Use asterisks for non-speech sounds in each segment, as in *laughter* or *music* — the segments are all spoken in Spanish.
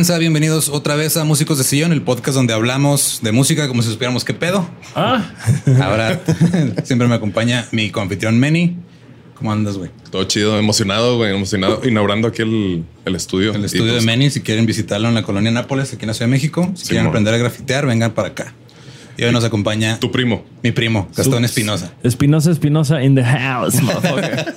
Bienvenidos otra vez a Músicos de Sillón, el podcast donde hablamos de música como si supiéramos qué pedo. Ah, *laughs* Ahora *laughs* siempre me acompaña mi confitrión Meni. ¿Cómo andas, güey? Todo chido, emocionado, güey, emocionado, inaugurando aquí el, el estudio. El Y, estudio pues, de Meni, si quieren visitarlo en la colonia Nápoles, aquí en la Ciudad de México, si Sí, quieren aprender a grafitear, vengan para acá. Y hoy nos acompaña Tu primo. mi primo, Gastón Espinosa. Espinosa, Espinosa in the house, motherfucker.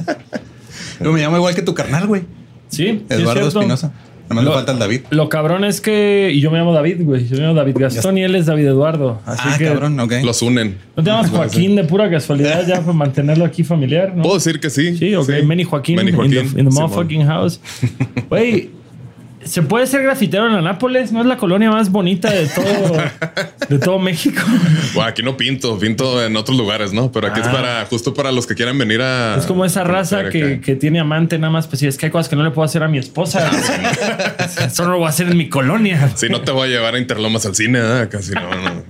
*laughs* Yo me llamo igual que tu carnal, güey. Sí, sí es Eduardo. Espinosa. Nada más le Lo- falta el David. Lo cabrón es que. Y yo me llamo David, güey. Yo me llamo David Gastón y él es David Eduardo. Así Ah, que. cabrón, ok. Los unen. ¿No te llamas Joaquín de pura casualidad ya *laughs* para mantenerlo aquí familiar? ¿no? Puedo decir que sí. Sí, ok. Manny Joaquín, Manny in Joaquín. the, in the motherfucking house. *laughs* Güey, ¿se puede ser grafitero en Anápolis? ¿No es la colonia más bonita de todo, *laughs* de todo México? Bueno, aquí no pinto, pinto en otros lugares, ¿no? Pero aquí es para justo para los que quieran venir a. Ah. Es como esa raza que, que tiene amante nada más. Pues sí, es que hay cosas que no le puedo hacer a mi esposa. *laughs* Eso no lo voy a hacer en mi colonia. Si no te voy a llevar a Interlomas al cine, ¿eh? casi no, no.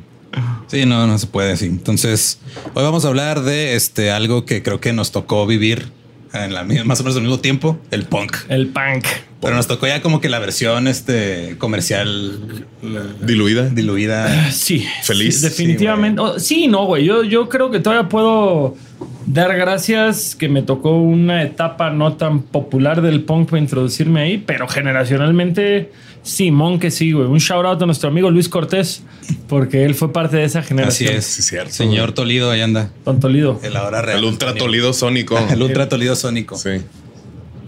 Sí, no, no se puede, sí. Entonces, hoy vamos a hablar de este algo que creo que nos tocó vivir en la mi- más o menos al mismo tiempo, el punk. El punk. Pero nos tocó ya como que la versión este comercial Diluida. diluida. Sí. Feliz. sí, definitivamente. Oh, Sí, no, güey. Yo, yo creo que todavía puedo dar gracias que me tocó una etapa no tan popular del punk para introducirme ahí, pero generacionalmente, Simón que sí, güey. Un shout out a nuestro amigo Luis Cortés, porque él fue parte de esa Así generación. es. Sí, cierto, Señor Tolido, ahí anda. Don Tolido. El ahora real. El ultra tolido sónico. *laughs* El ultra Tolido sónico. Sí.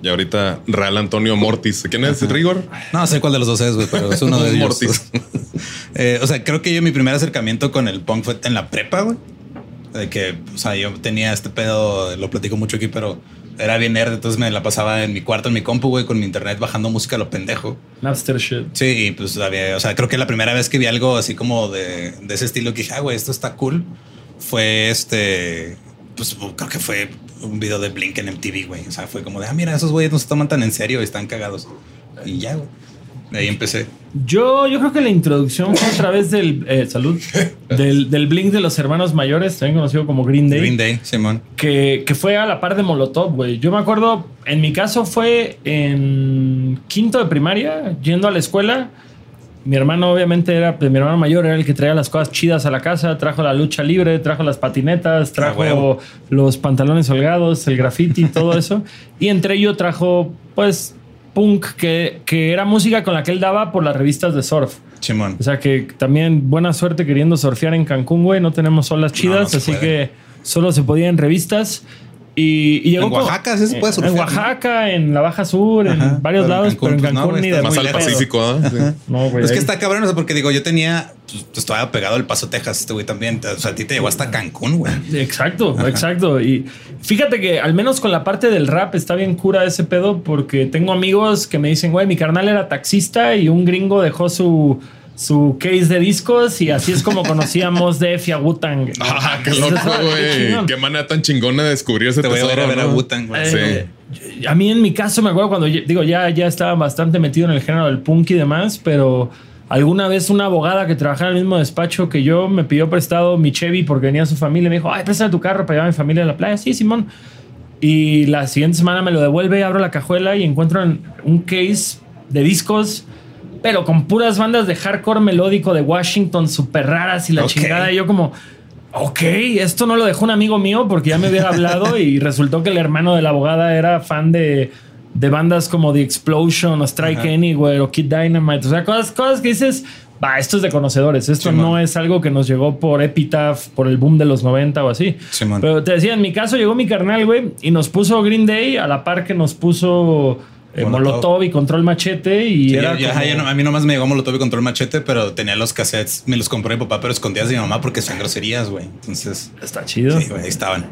Y ahorita Real Antonio Mortis. ¿Quién es Rigor? No sé cuál de los dos es, güey, pero es uno *laughs* de ellos. Mortis. *laughs* Eh, o sea, creo que yo mi primer acercamiento con el punk fue en la prepa, güey. De que, o sea, yo tenía este pedo, lo platico mucho aquí, pero era bien nerd, entonces me la pasaba en mi cuarto, en mi compu, güey, con mi internet bajando música a lo pendejo. Napster shit. Sí, y pues había, o sea, creo que la primera vez que vi algo así como de, de ese estilo que dije, ah, güey, esto está cool, fue este, pues creo que fue un video de Blink en MTV, güey. O sea, fue como de, ah, mira, esos güeyes no se toman tan en serio y están cagados. Y ya, güey. De ahí empecé. Yo, yo creo que la introducción fue a través del eh, salud *laughs* del, del Blink de los hermanos mayores, también conocido como Green Day. Green Day, Simón. que, que fue a la par de Molotov, güey. Yo me acuerdo, en mi caso fue en quinto de primaria, yendo a la escuela. Mi hermano, obviamente, era, pues, mi hermano mayor era el que traía las cosas chidas a la casa, trajo la lucha libre, trajo las patinetas, trajo huevo. los pantalones holgados, el graffiti, todo eso. *laughs* Y entre ello trajo, pues, punk, que, que era música con la que él daba por las revistas de surf. Chimón. O sea que también buena suerte queriendo surfear en Cancún, güey. No tenemos olas chidas, no se así puede. que solo se podía en revistas. Y, y llegó En Oaxaca sí se puede en- surfear, En ¿no? Oaxaca, en la Baja Sur, en Ajá, varios pero en lados, Cancún, pero en pues, no, Cancún ni de Más al. Pacífico. Sí. *laughs* No, güey. Es que está cabrón, o sea, porque digo, yo tenía, pues, estaba pegado el Paso Texas, este güey también. O sea, a ti te llegó hasta Cancún, güey. Exacto, exacto. Y fíjate que al menos con la parte del rap está bien cura ese pedo porque tengo amigos que me dicen, güey, mi carnal era taxista y un gringo dejó su, su case de discos y así es como conocíamos Def y a Wu-Tang. *laughs* Ah, qué loco, güey. Qué manera tan chingona de descubrir ese Te voy a ver tesoro, a ver a ¿no? Wu-Tang, güey. Eh, A mí en mi caso me acuerdo cuando digo ya ya estaba bastante metido en el género del punk y demás, pero alguna vez una abogada que trabajaba en el mismo despacho que yo me pidió prestado mi Chevy porque venía su familia y me dijo, ay, préstame tu carro para llevar a mi familia a la playa. Sí, Simón. Y la siguiente semana me lo devuelve, abro la cajuela y encuentro en- un case de discos, pero con puras bandas de hardcore melódico de Washington súper raras y la chingada. Y yo como, ok, esto no lo dejó un amigo mío porque ya me hubiera hablado y *laughs* resultó que el hermano de la abogada era fan de, de bandas como The Explosion o Strike Ajá. Anywhere o Kid Dynamite. O sea, cosas, cosas que dices, va, esto es de conocedores. Esto no es algo que nos llegó por Epitaph, por el boom de los 90 o así. Pero te decía, en mi caso llegó mi carnal, güey, y nos puso Green Day a la par que nos puso Molotov. Molotov y Control Machete y Sí, era yo- como- yo a mí nomás me llegó Molotov y control machete, pero tenía los cassettes, me los compró mi papá, pero escondidas de mi mamá porque son groserías, güey. Entonces, Está chido. sí, güey, ahí estaban.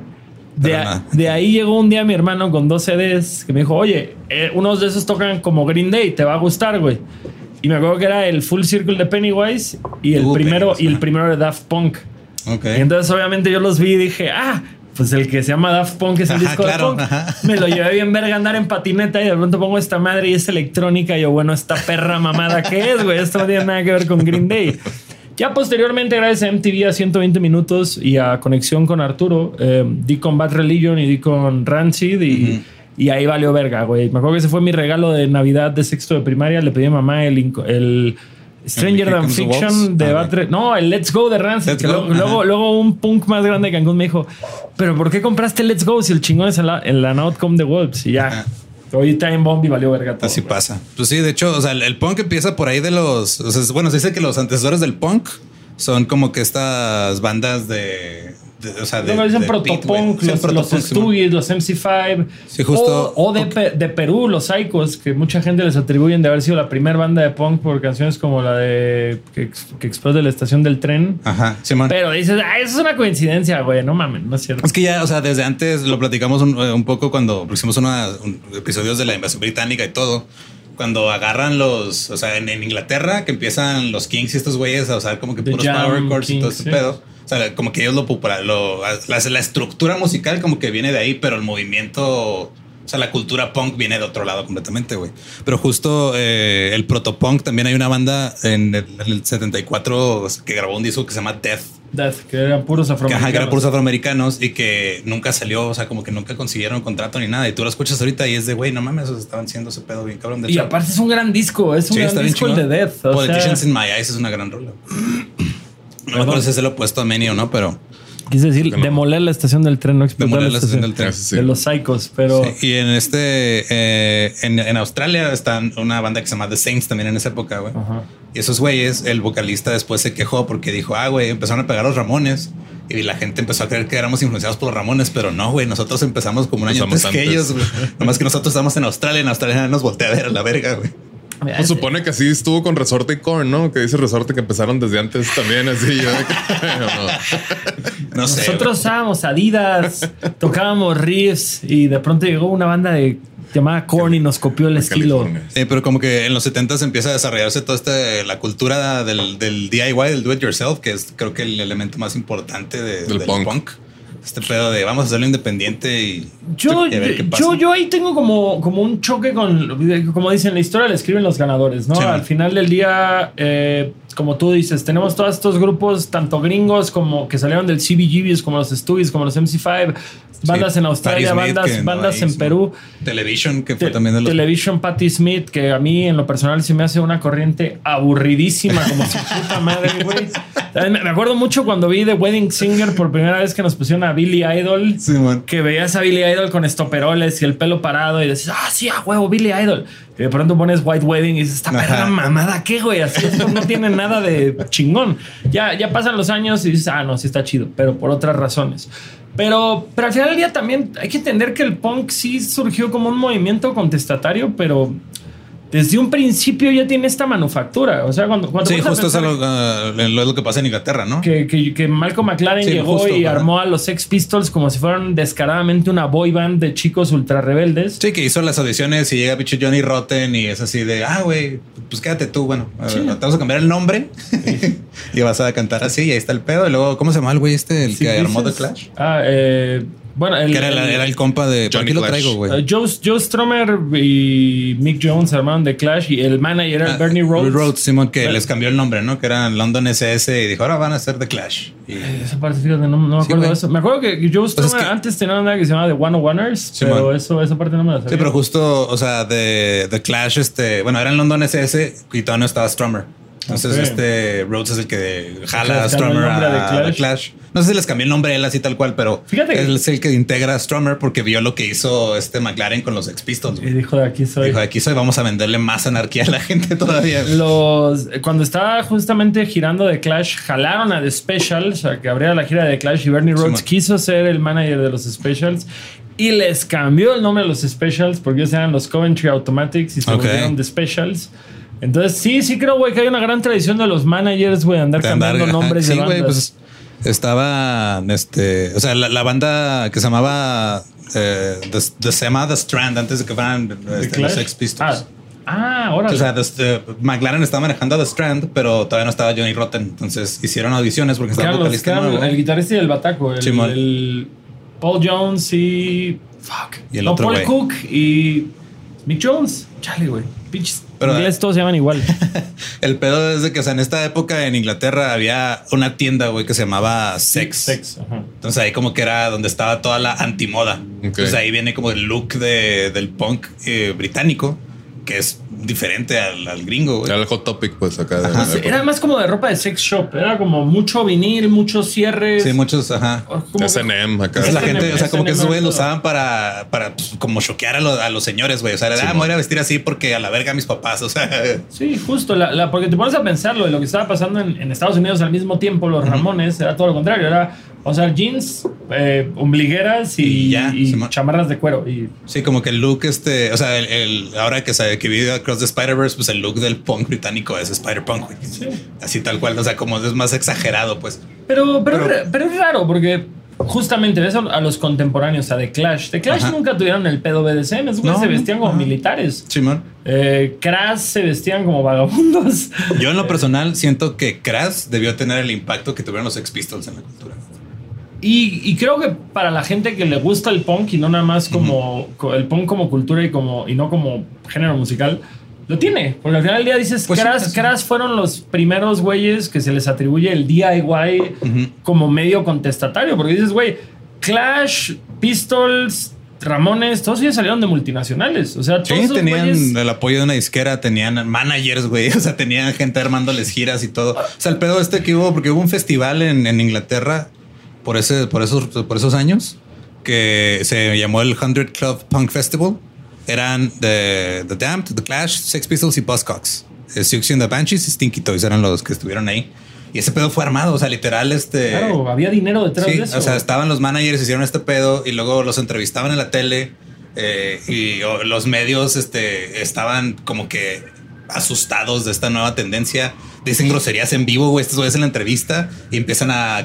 De, a- ahí llegó un día mi hermano con dos CDs que me dijo, oye, eh, unos de esos tocan como Green Day, te va a gustar, güey. Y me acuerdo que era el Full Circle de Pennywise y el Uh, primero Pennywise, y el primero de Daft Punk. Ok. Y entonces obviamente yo los vi y dije, ah, pues el que se llama Daft Punk es el Ajá, disco claro, de punk. ajá. Me lo llevé bien verga andar en patineta y de pronto pongo esta madre y es electrónica. Y yo, bueno, esta perra mamada que es, güey. Esto no tiene nada que ver con Green Day. Ya posteriormente, gracias a MTV a 120 minutos y a conexión con Arturo, eh, di con Bad Religion y di con Rancid y, y ahí valió verga, güey. Me acuerdo que ese fue mi regalo de Navidad de sexto de primaria. Le pedí a mamá el Stranger Than Fiction de Ah, Bad Re- No, el Let's Go de Rancid. Go, luego, un punk más grande de Cancún me dijo, pero ¿por qué compraste Let's Go si el chingón es en la, en la Outcome de Wolves? Y ya. Ajá. Hoy Time Bomb y valió verga todo. Así pasa. Pues sí, de hecho, o sea, el, el punk empieza por ahí de los. O sea, bueno, se dice que los antecesores del punk son como que estas bandas de. De- o sea, de. Luego dicen de protopunk, los, protopunk, los MC5. Sí, justo. O, o de, Pe- de Perú, los Psychos, que mucha gente les atribuyen de haber sido la primera banda de punk por canciones como la de que, que explode la estación del tren. Ajá. Pero dices, ah, eso es una coincidencia, güey. No mames, no es cierto. Es que ya, o sea, desde antes lo platicamos un, eh, un poco cuando hicimos una, un- episodios de la invasión británica y todo. Cuando agarran los, o sea, en, en Inglaterra, que empiezan los Kings y estos güeyes a usar como que The puros Jam power chords y todo ese pedo. O sea, como que ellos lo lo, la, la estructura musical como que viene de ahí, pero el movimiento, o sea, la cultura punk viene de otro lado completamente, güey. Pero justo eh, el protopunk, también hay una banda en el, en el 74 que grabó un disco que se llama Death. Death, que eran puros afroamericanos. que eran puros afroamericanos y que nunca salió, o sea, como que nunca consiguieron contrato ni nada. Y tú lo escuchas ahorita y es de, güey, no mames, esos estaban haciendo ese pedo bien cabrón. De Y hecho, aparte es un gran disco, es un sí, gran disco el de. Death. O Politicians sea, in My Eyes es una gran rola. No me acuerdo si es el opuesto a Many o no, pero quise decir, no. demoler la estación del tren, no explotar demoler la la estación del tren. Sí. De los Psychos, pero... Sí, Y en este, eh, en, en Australia está una banda que se llama The Saints también en esa época, güey. Y esos güeyes, el vocalista después se quejó porque dijo, ah, güey, empezaron a pegar los Ramones. Y la gente empezó a creer que éramos influenciados por los Ramones, pero no, güey. Nosotros empezamos como un año antes Empezamos que antes. ellos, güey. Nomás que nosotros estamos en Australia. En Australia nos voltea a ver a la verga, güey. Pues supone que así estuvo con Resorte y Korn, ¿no? Que dice Resorte que empezaron desde antes también, así. yo *laughs* no. No sé. Nosotros usábamos Adidas, *laughs* tocábamos riffs y de pronto llegó una banda de llamada Korn y nos copió el estilo. Eh, pero como que en los 70 s empieza a desarrollarse toda este, la cultura del, del DIY, del do it yourself, que es creo que el elemento más importante de- Del del, punk. punk. Este pedo de vamos a hacerlo independiente y, Yo, y a ver qué pasa. yo, yo ahí tengo como, como un choque con, como dicen, la historia la escriben los ganadores, ¿no? Sí. Al final del día, eh, como tú dices, tenemos todos estos grupos, tanto gringos como que salieron del CBGBs, como los Stooges, como los MC5, bandas Sí, en Australia, Smith, bandas, no bandas en. Perú. Television, que fue Te- también de los... Television Patti Smith, que a mí en lo personal se me hace una corriente aburridísima, como su puta madre, *laughs* güey. Me me acuerdo mucho cuando vi The Wedding Singer por primera vez que nos pusieron a Billy Idol. Que veías a Billy Idol con estoperoles y el pelo parado y decías, ah, sí, a huevo, Billy Idol. Y de pronto pones White Wedding y dices, esta perra mamada, ¿qué, güey? Así esto no tiene nada de chingón. Ya, ya pasan los años y dices, ah, no, sí está chido, pero por otras razones. Pero, pero al final del día también hay que entender que el punk sí surgió como un movimiento contestatario, pero desde un principio ya tiene esta manufactura. O sea, cuando, cuando Sí, justo eso es lo, ah, lo- que pasa en Inglaterra, ¿no? que, que, que Malcolm McLaren Sí, llegó justo, y armó a los Sex Pistols como si fueran descaradamente una boy band de chicos ultra rebeldes. Sí, que hizo las audiciones y llega bicho Johnny Rotten y es así de, ah, güey, pues quédate tú, bueno, ver, te vamos a cambiar el nombre *laughs* y vas a cantar así y ahí está el pedo. Y luego, ¿cómo se llama el güey este, el que armó The Clash? Ah, eh, bueno, el, Que era, la- el- era el compa de... ¿Por Johnny qué lo traigo, güey? eh, Joe, Joe Stromer y Mick Jones armaron The Clash y el manager era Ah, Bernie Rhodes. Simón, que Pero- les cambió el nombre, ¿no? Que eran London SS y dijo, ahora van a ser The Clash. Y- Esa parte, fíjate, no, no me Sí, acuerdo güey. de eso. Me acuerdo que Joe Stromer Pues es que- antes tenía una que se llamaba The One of Oneers, Sí, pero man. eso, esa parte no me la sabía. Sí, pero justo, o sea, de The Clash, este, bueno, era en London SS y todavía no estaba Strummer. Entonces, este Rhodes es el que jala a Strummer a, de a Clash. No sé si les cambió el nombre a él así tal cual, pero Fíjate él es el que integra a Strummer porque vio lo que hizo este McLaren con los Ex Pistols. Y dijo, de aquí soy. Dijo, aquí soy, vamos a venderle más anarquía a la gente todavía. Los, cuando estaba justamente girando de Clash, jalaron a The Specials, o sea, que abría la gira de Clash y Bernie Rhodes quiso ser el manager de los Specials y les cambió el nombre a los Specials porque ellos eran los Coventry Automatics y se Ok. volvieron The Specials. Entonces, sí, sí creo, güey, que hay una gran tradición de los managers, güey, de andar De andar- cambiando nombres de sí, güey, bandas. pues estaba, este, o sea, la, la banda que se llamaba eh, The, The- se llamaba The Strand antes de que fueran ¿De este, los? Sex Pistols. Ah, ah, órale. O sea, The- The- McLaren estaba manejando a The Strand, pero todavía no estaba Johnny Rotten. Entonces hicieron audiciones porque estaba Quedan los- vocalista nuevo. el guitarrista y el bataco, el, el Paul Jones y. Fuck. Y el no, otro Paul. Cook y Mick Jones. Chale, güey. Pinches. Pero- en inglés todos se llaman igual. *laughs* El pedo es de que, o sea, en esta época en Inglaterra había una tienda, güey, que se llamaba Sex. Sex. Ajá. Entonces ahí como que era donde estaba toda la antimoda. Entonces ahí viene como el look de, del punk eh, británico, que es diferente al, al gringo, güey. Era el hot topic, pues acá. de- Ajá. de- Era más como de ropa de sex shop. Era como mucho vinil, muchos cierres. Sí, muchos, ajá. S&M acá. La gente, o sea, como que esos güeyes lo usaban para, para pues, como choquear a, lo- a los señores, güey. O sea, era de, ah, me voy a ir a vestir así porque a la verga mis papás. O sea, Sí, justo, la, la- porque te pones a pensarlo de lo que estaba pasando en, en Estados Unidos al mismo tiempo, los Ramones, era todo lo contrario, era, o sea, jeans, eh, ombligueras y, Y ya, y Simón. chamarras de cuero. Y sí, como que el look, este, o sea, el, el- ahora que sabe que vi Across the Spider-Verse, pues el look del punk británico es Spider-Punk. Sí. Así tal cual, o sea, como es más exagerado, pues. Pero, pero, Pero- pero es raro porque justamente ves a, los contemporáneos, a The Clash. The Clash Ajá. nunca tuvieron el pedo BDSM, güeyes No, se vestían como ajá. militares. Simón. Eh, Crash se vestían como vagabundos. Yo en lo personal siento que Crash debió tener el impacto que tuvieron los Ex Pistols en la cultura. Y, y creo que para la gente que le gusta el punk y no nada más como co- el punk como cultura y como y no como género musical, lo tiene. Porque al final del día dices, Pues sí, Crash, pues sí. Crash fueron los primeros güeyes que se les atribuye el DIY Ujú. como medio contestatario. Porque dices, güey, Clash, Pistols, Ramones, todos ellos salieron de multinacionales. O sea, todos Sí, tenían güeyes- el apoyo de una disquera, tenían managers, güey. *laughs* O sea, tenían gente armándoles giras y todo. O sea, el pedo este que hubo, porque hubo un festival en, en Inglaterra por, ese, por, esos, por esos años que se llamó el 100 Club Punk Festival. Eran The, the Damned, The Clash, Sex Pistols y Buzzcocks. Eh, Siouxsie and the Banshees y Stinky Toys eran los que estuvieron ahí. Y ese pedo fue armado, o sea, literal, este. Claro, había dinero detrás Sí, de eso. o sea, estaban los managers, hicieron este pedo y luego los entrevistaban en la tele eh, y los medios este, estaban como que asustados de esta nueva tendencia. Dicen groserías en vivo, güey, estos güeyes en la entrevista y empiezan a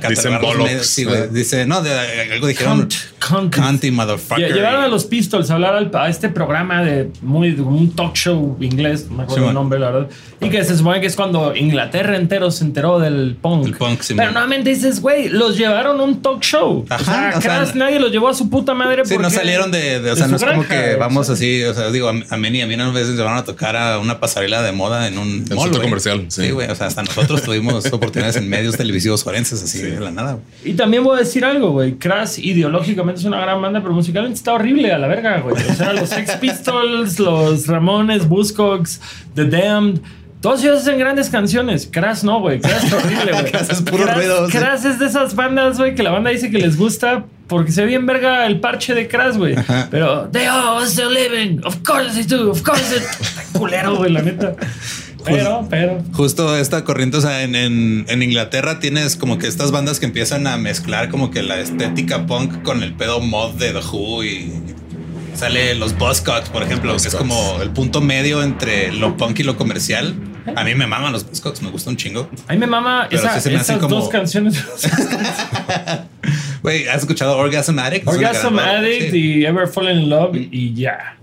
medios. Sí, güey. Dice, no, de, algo dijeron. Cunt, cunt. Y motherfucker. Llevaron a los Pistols a hablar al- a este programa de muy de un talk show inglés, no me acuerdo Sí, el nombre, la verdad. Y que se supone que es cuando Inglaterra entero se enteró del punk. El punk, sí, Pero man. nuevamente dices, güey, los llevaron a un talk show. Ajá, o sea, o sea, nadie los llevó a su puta madre. Sí, no salieron de, de- o sea, no es como que vamos o sea. así, o sea, digo, a, a mí y a mí unas veces llevaron a tocar a una pasarela de moda en un En mall, centro comercial. Sí, güey, o sea, hasta nosotros tuvimos *laughs* oportunidades en medios televisivos forenses así de la nada. güey. Y también voy a decir algo, güey. Crash ideológicamente es una gran banda, pero musicalmente está horrible a la verga, güey. O sea, los Sex *laughs* Pistols, los Ramones, Buzzcocks, The Damned. Todos ellos hacen grandes canciones. Crash no, güey. Crash es horrible, güey. Crash es puro ruido, sí. Crash es de esas bandas, güey, que la banda dice que les gusta porque se ve bien verga el parche de Crash, güey. Pero, they all still living. Of course they do. Of course they Está culero, güey, la neta. Pero, pero. Justo esta corriente, o sea, en, en, en Inglaterra tienes como que estas bandas que empiezan a mezclar como que la estética punk con el pedo mod de The Who y sale los Buzzcocks, por ejemplo, que es como el punto medio entre lo punk y lo comercial. A mí me maman los Buzzcocks, me gusta un chingo. A mí me mama esa- sí me esas como- dos canciones. *laughs* *laughs* Güey, ¿has escuchado Orgasm Addict? Orgasm gran- Addict sí. y Ever Fallen in Love y ya.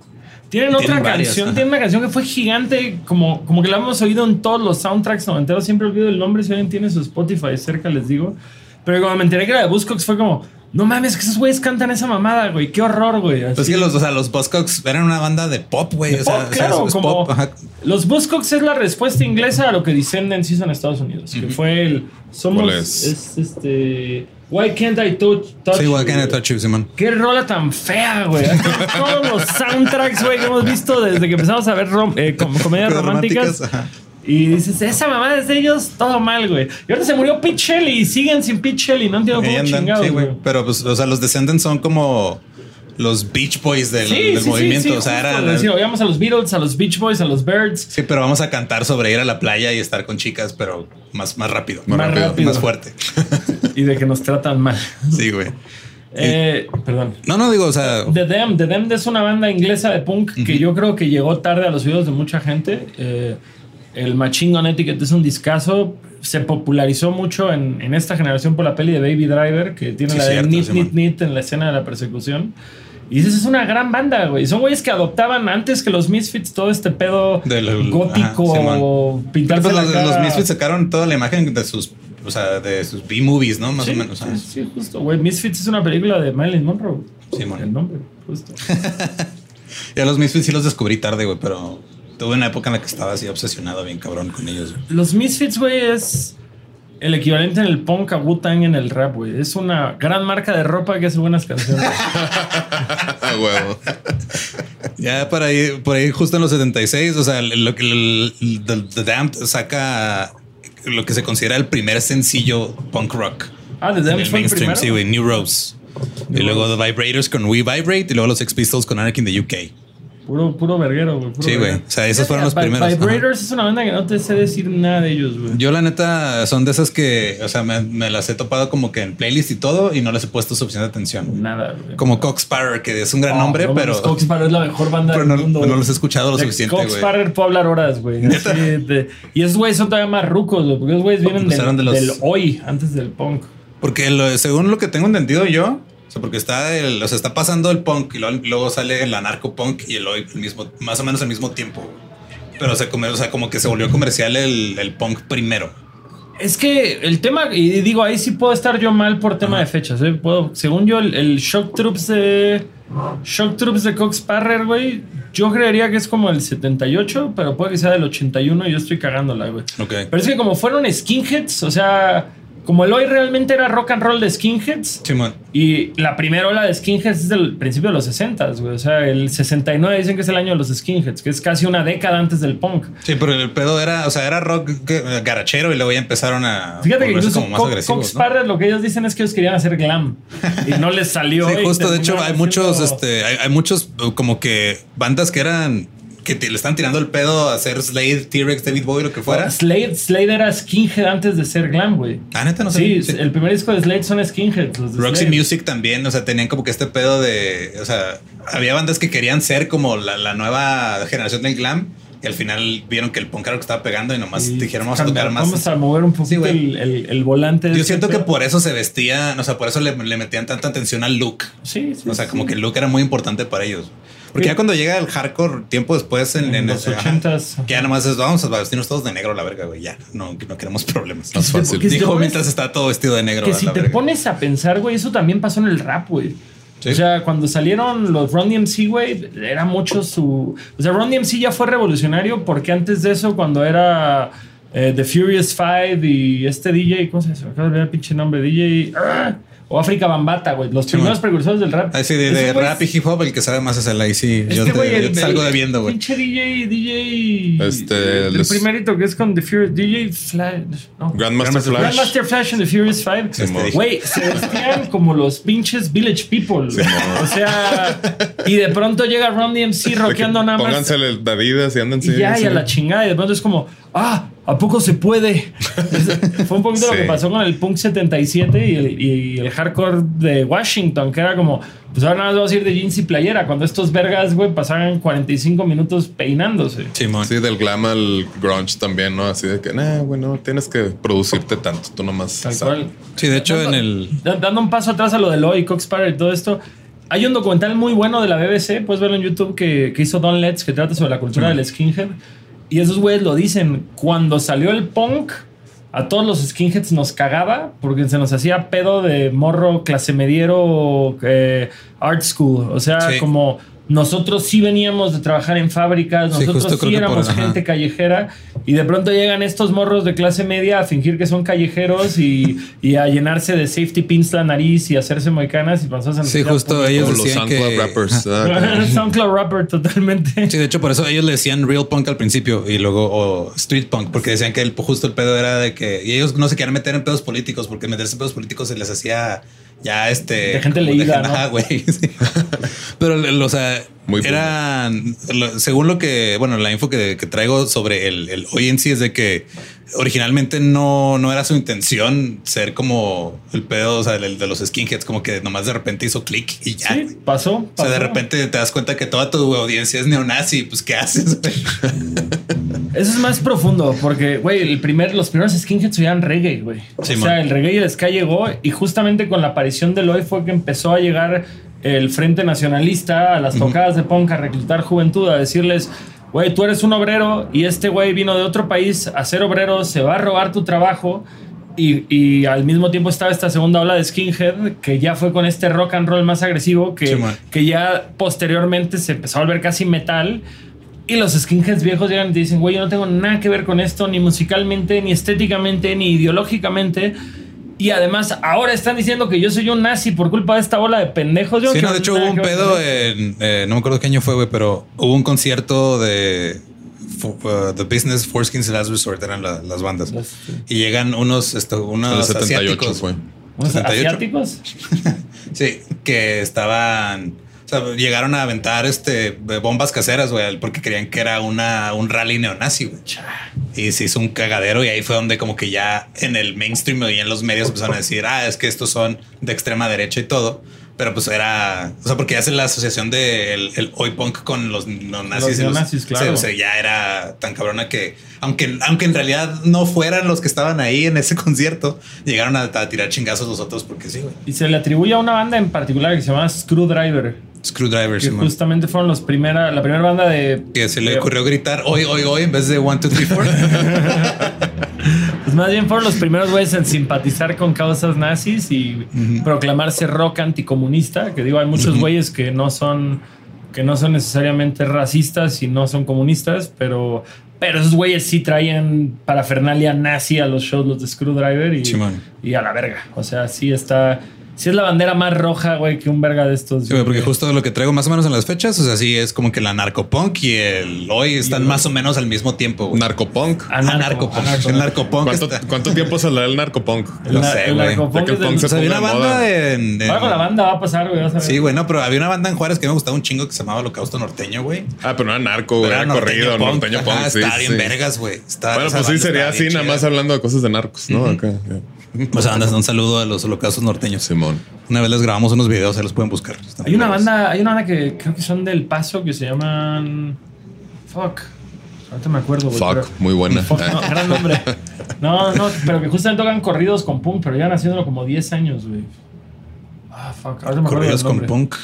Tienen Y otra tienen canción, tienen una canción que fue gigante, como, como que la hemos oído en todos los soundtracks noventeros. Siempre olvido el nombre, si alguien tiene su Spotify cerca, les digo. Pero cuando me enteré que era de Buzzcocks fue como, no mames, que esos güeyes cantan esa mamada, güey. Qué horror, güey. Pues Así. que los, o sea, los Buzzcocks eran una banda de pop, güey. De o sea, pop, o sea, claro, es como pop, ajá. los Buzzcocks es la respuesta inglesa a lo que Descendants hizo en Estados Unidos, que fue el somos ¿Cuál es? es este Why can't I touch, touch Sí, you, What Can I? Touch You, Simón. Qué rola tan fea, güey. Todos los soundtracks, güey, que hemos visto desde que empezamos a ver rom- eh, com- comedias románticas. Y dices, esa mamá es de ellos, todo mal, güey. Y ahora se murió Pete Shelley y siguen sin Pete Shelley. No entiendo cómo andan, chingados, sí, güey. güey. Pero pues, o sea, los Descendants son como los Beach Boys del, Sí, del sí, movimiento. sí, o sea, era. decir, oíamos a los Beatles, a los Beach Boys, a los Birds. Sí, pero vamos a cantar sobre ir a la playa y estar con chicas, pero más, más rápido. Más Más rápido. rápido. Más fuerte. Y de que nos tratan mal. *laughs* Sí, güey. Eh, perdón. No, no digo, o sea, The Damned. The Damned es una banda inglesa de punk que yo creo que llegó tarde a los oídos de mucha gente. Eh, el Machine Gun Etiquette es un discazo. Se popularizó mucho en, en esta generación por la peli de Baby Driver, que tiene Sí, la de cierto, Nit, Simón. Nit, Nit en la escena de la persecución. Y dices, es una gran banda, güey. Son güeyes que adoptaban antes que los Misfits todo este pedo Del- gótico, ajá, pintarse pues la los, cara. los Misfits sacaron toda la imagen de sus, o sea, de sus B-movies, ¿no? Más Sí, o menos. sí, sí, justo, güey. Misfits es una película de Marilyn Monroe. Simón. El nombre, justo. *laughs* Ya los Misfits sí los descubrí tarde, güey, pero tuve una época en la que estaba así obsesionado bien cabrón con ellos. güey. Los Misfits, güey, es el equivalente en el punk a Wu-Tang en el rap, güey. Es una gran marca de ropa que hace buenas canciones. *laughs* Huevo. Ya para ahí, por ahí justo en los 76, o sea, lo que The, The Damned saca lo que se considera el primer sencillo punk rock. ah, The Damned fue el mainstream, primero. sí, güey, New Rose. y luego The Vibrators con We Vibrate y luego los Sex Pistols con Anarchy in the UK. Puro, puro verguero, güey. Sí, güey. O sea, esos fueron los primeros. Ajá. Vibrators es una banda que no te sé decir nada de ellos, güey. Yo la neta son de esas que, o sea, me, me las he topado como que en playlist y todo y no les he puesto suficiente atención. Nada, güey. Como Cox Sparrer, que es un gran No, nombre, no pero, Cox Sparrer es la mejor banda pero del no, mundo. no los he escuchado lo De suficiente, Cox güey. Sparrer puedo hablar horas, güey. Y esos güeyes son todavía más rucos, güey. Porque esos güeyes vienen Pues del, eran de los- del hoy, antes del punk. Porque lo- según lo que tengo entendido yo, sea, porque está el, o sea, está pasando el punk y luego, luego sale el anarco punk y el hoy el mismo, más o menos al mismo tiempo. Pero o sea, como, o sea, como que se volvió comercial el, el punk primero. Es que el tema, y digo, ahí sí puedo estar yo mal por tema de fechas. ¿eh? Puedo, según yo, el, el Shock Troops de. Shock Troops de Cox Sparrer, güey. Yo creería que es como el 78, pero puede que sea del 81 y yo estoy cagándola, güey. Ok. Pero es que como fueron skinheads, o sea, como el hoy realmente era rock and roll de skinheads. Simón. Y la primera ola de skinheads es del principio de los 60, güey. O sea, el 69 dicen que es el año de los skinheads, que es casi una década antes del punk. Sí, pero el pedo era, o sea, era rock garachero y luego ya empezaron a Fíjate que incluso como más Co- agresivos. Cox ¿no? Lo que ellos dicen es que ellos querían hacer glam y no les salió. Sí, justo. De hecho, hay muchos, este, hay, hay muchos como que bandas que eran que te- le están tirando el pedo a hacer Slade, T-Rex, David Bowie, lo que fuera. Slade, Slade era skinhead antes de ser glam, güey. Ah, neta, no Sí, sé. el primer disco de Slade son skinheads. Los de Roxy Slade. Music también, o sea, tenían como que este pedo de, o sea, había bandas que querían ser como la, la nueva generación del glam y al final vieron que el punk era lo que estaba pegando y nomás Y dijeron vamos a tocar más. Vamos a mover un poquito Sí, el, el- el volante. Yo siento que por eso se vestían, o sea, por eso le, le metían tanta atención al look. Sí, sí, O sea, sí. como que el look era muy importante para ellos. Porque ya cuando llega el hardcore, tiempo después en, En en los 80s. que ya nomás es vamos a vestirnos todos de negro a la verga, güey. Ya, no, no queremos problemas. Fácil. porque si te Dijo mientras está todo vestido de negro. Que a si la te verga. pones a pensar, güey, eso también pasó en el rap, güey. Sí. O sea, cuando salieron los Run DMC, güey, era mucho su... O sea, Run DMC ya fue revolucionario porque antes de eso, cuando era eh, The Furious Five y este DJ, ¿cómo se llama? Acaba de olvidar el pinche nombre, DJ... ah, o África Bambata, güey. Los primeros precursores del rap. Así de, de rap y hip hop, el que sabe más es el ahí sí. yo este te, güey, yo el- te salgo debiendo, güey. Pinche DJ, DJ. Este, el les- primerito que es con The Furious. DJ Flash. No. Grandmaster Flash. Grandmaster Flash and The Furious Five. Sí, mo. Güey, se vestían como los pinches Village People. o sea, y de pronto llega Ron DMC rockeando nada más. Pónganse el Adidas y anden Y ya, y a la chingada. Y de pronto es como, ah, ¿a poco se puede? Fue un poquito lo que pasó con el Punk 77 y el, y el hardcore de Washington, que era como, pues ahora nada más vamos a ir de jeans y playera. Cuando estos vergas, güey, pasaban 45 minutos peinándose. Simón. Sí, del glam al grunge también, ¿no? Así de que, nah, bueno, tienes que producirte tanto, tú nomás. Tal cual. Sí, de hecho, en el. Da- Dando un paso atrás a lo de Loy, Cox Parra y todo esto. Hay un documental muy bueno de la BBC, puedes verlo en YouTube, que, que hizo Don Letts, que trata sobre la cultura del skinhead. Y esos güeyes lo dicen. Cuando salió el punk, a todos los skinheads nos cagaba porque se nos hacía pedo de morro clase mediero eh, art school. O sea, Sí. como nosotros sí veníamos de trabajar en fábricas, nosotros sí por- éramos ajá. gente callejera y de pronto llegan estos morros de clase media a fingir que son callejeros y, y a llenarse de safety pins la nariz y hacerse moicanas y pasarse Sí, justo ellos Como los decían SoundCloud que. rappers. ah, SoundCloud *laughs* rapper totalmente. Sí, de hecho, por eso ellos le decían real punk al principio y luego o street punk, porque decían que el, justo el pedo era de que y ellos no se querían meter en pedos políticos, porque meterse en pedos políticos se les hacía ya este. De gente leída, ¿no? Ajá, güey. *laughs* sí. *laughs* Pero, o sea, Muy eran, lo- según lo que, bueno, la info que, que traigo sobre el, el hoy en sí es de que originalmente no, no era su intención ser como el pedo, o sea, el de los skinheads, como que nomás de repente hizo clic y ya. Sí, pasó. O sea, de repente te das cuenta que toda tu audiencia es neonazi, pues ¿qué haces? *laughs* Eso es más profundo porque, güey, el primer, los primeros skinheads oían reggae, güey. Sí, o man. sea, el reggae y el ska llegó y justamente con la aparición de Loy fue que empezó a llegar el Frente Nacionalista a las tocadas de punk a reclutar juventud, a decirles, güey, tú eres un obrero y este güey vino de otro país a ser obrero, se va a robar tu trabajo. Y, y al mismo tiempo estaba esta segunda ola de skinhead que ya fue con este rock and roll más agresivo que, Sí, que ya posteriormente se empezó a volver casi metal. Y los skinheads viejos llegan y dicen, güey, yo no tengo nada que ver con esto, ni musicalmente, ni estéticamente, ni ideológicamente. Y además, ahora están diciendo que yo soy un nazi por culpa de esta bola de pendejos. Yo Sí, no de hecho hubo un pedo en, eh, no me acuerdo qué año fue, güey, pero hubo un concierto de uh, The Business, Forskins y Last Resort, eran la- las bandas. Y llegan unos, esto, unos 78 asiáticos. fue. ¿Unos 78. asiáticos? *laughs* Sí, que estaban. O sea, llegaron a aventar este bombas caseras, güey, porque creían que era una, un rally neonazi, güey. Y se hizo un cagadero y ahí fue donde como que ya en el mainstream y en los medios empezaron a decir, ah, es que estos son de extrema derecha y todo. Pero pues era, o sea, porque hacen la asociación del el hoy punk con los neonazis. Los neonazis, claro. sí, o sea, ya era tan cabrona que, aunque, aunque en realidad no fueran los que estaban ahí en ese *laughs* concierto, llegaron a, a tirar chingazos los otros porque sí, güey. Y se le atribuye a una banda en particular que se llama Screwdriver. Screwdriver, Que man. justamente fueron los primera, la primera banda de. Que se le ocurrió gritar hoy, hoy, hoy en vez de one, two, three, four. *laughs* Pues más bien fueron los primeros güeyes en simpatizar con causas nazis y proclamarse rock anticomunista. Que digo, hay muchos güeyes que no son que no son necesariamente racistas y no son comunistas, pero, pero esos güeyes sí traían parafernalia nazi a los shows, los de Screwdriver y a la verga. O sea, sí está. Sí es la bandera más roja, güey, que un verga de estos. Sí, güey, porque justo lo que traigo más o menos en las fechas, o sea, sí es como que la narcopunk y el hoy están el- más o menos al mismo tiempo. güey. Narcopunk. Ah, Ah, narco, narcopunk. ah, narco. El narcopunk ¿Cuánto, está. cuánto tiempo saldrá el narcopunk? *laughs* No sé, el güey. narcopunk el punk se O sea, había una banda moda. en. en- Ahora con la banda va a pasar, güey. vas a ver. Sí, güey, no, pero había una banda en Juárez que me gustaba un chingo que se llamaba Holocausto Norteño, güey. Ah, pero no era narco, güey. Era corrido, punk. norteño punk. Ajá, sí, Está bien sí. vergas, güey. Está- Bueno, pues sí, sería así, nada más hablando de cosas de narcos, ¿no? Acá, ya. O sea, andas- un saludo a los holocaustos norteños. Simón. Una vez les grabamos unos videos, se los pueden buscar. Están Hay una banda, hay una banda que creo que son del Paso que se llaman. Fuck. Ahorita me acuerdo, güey. Fuck, pero- muy buena. Fuck, no, gran nombre. No, no, pero que justamente tocan corridos con punk, pero llevan haciéndolo como 10 años, güey. Ah, fuck. Ahorita me acuerdo Corridos con punk.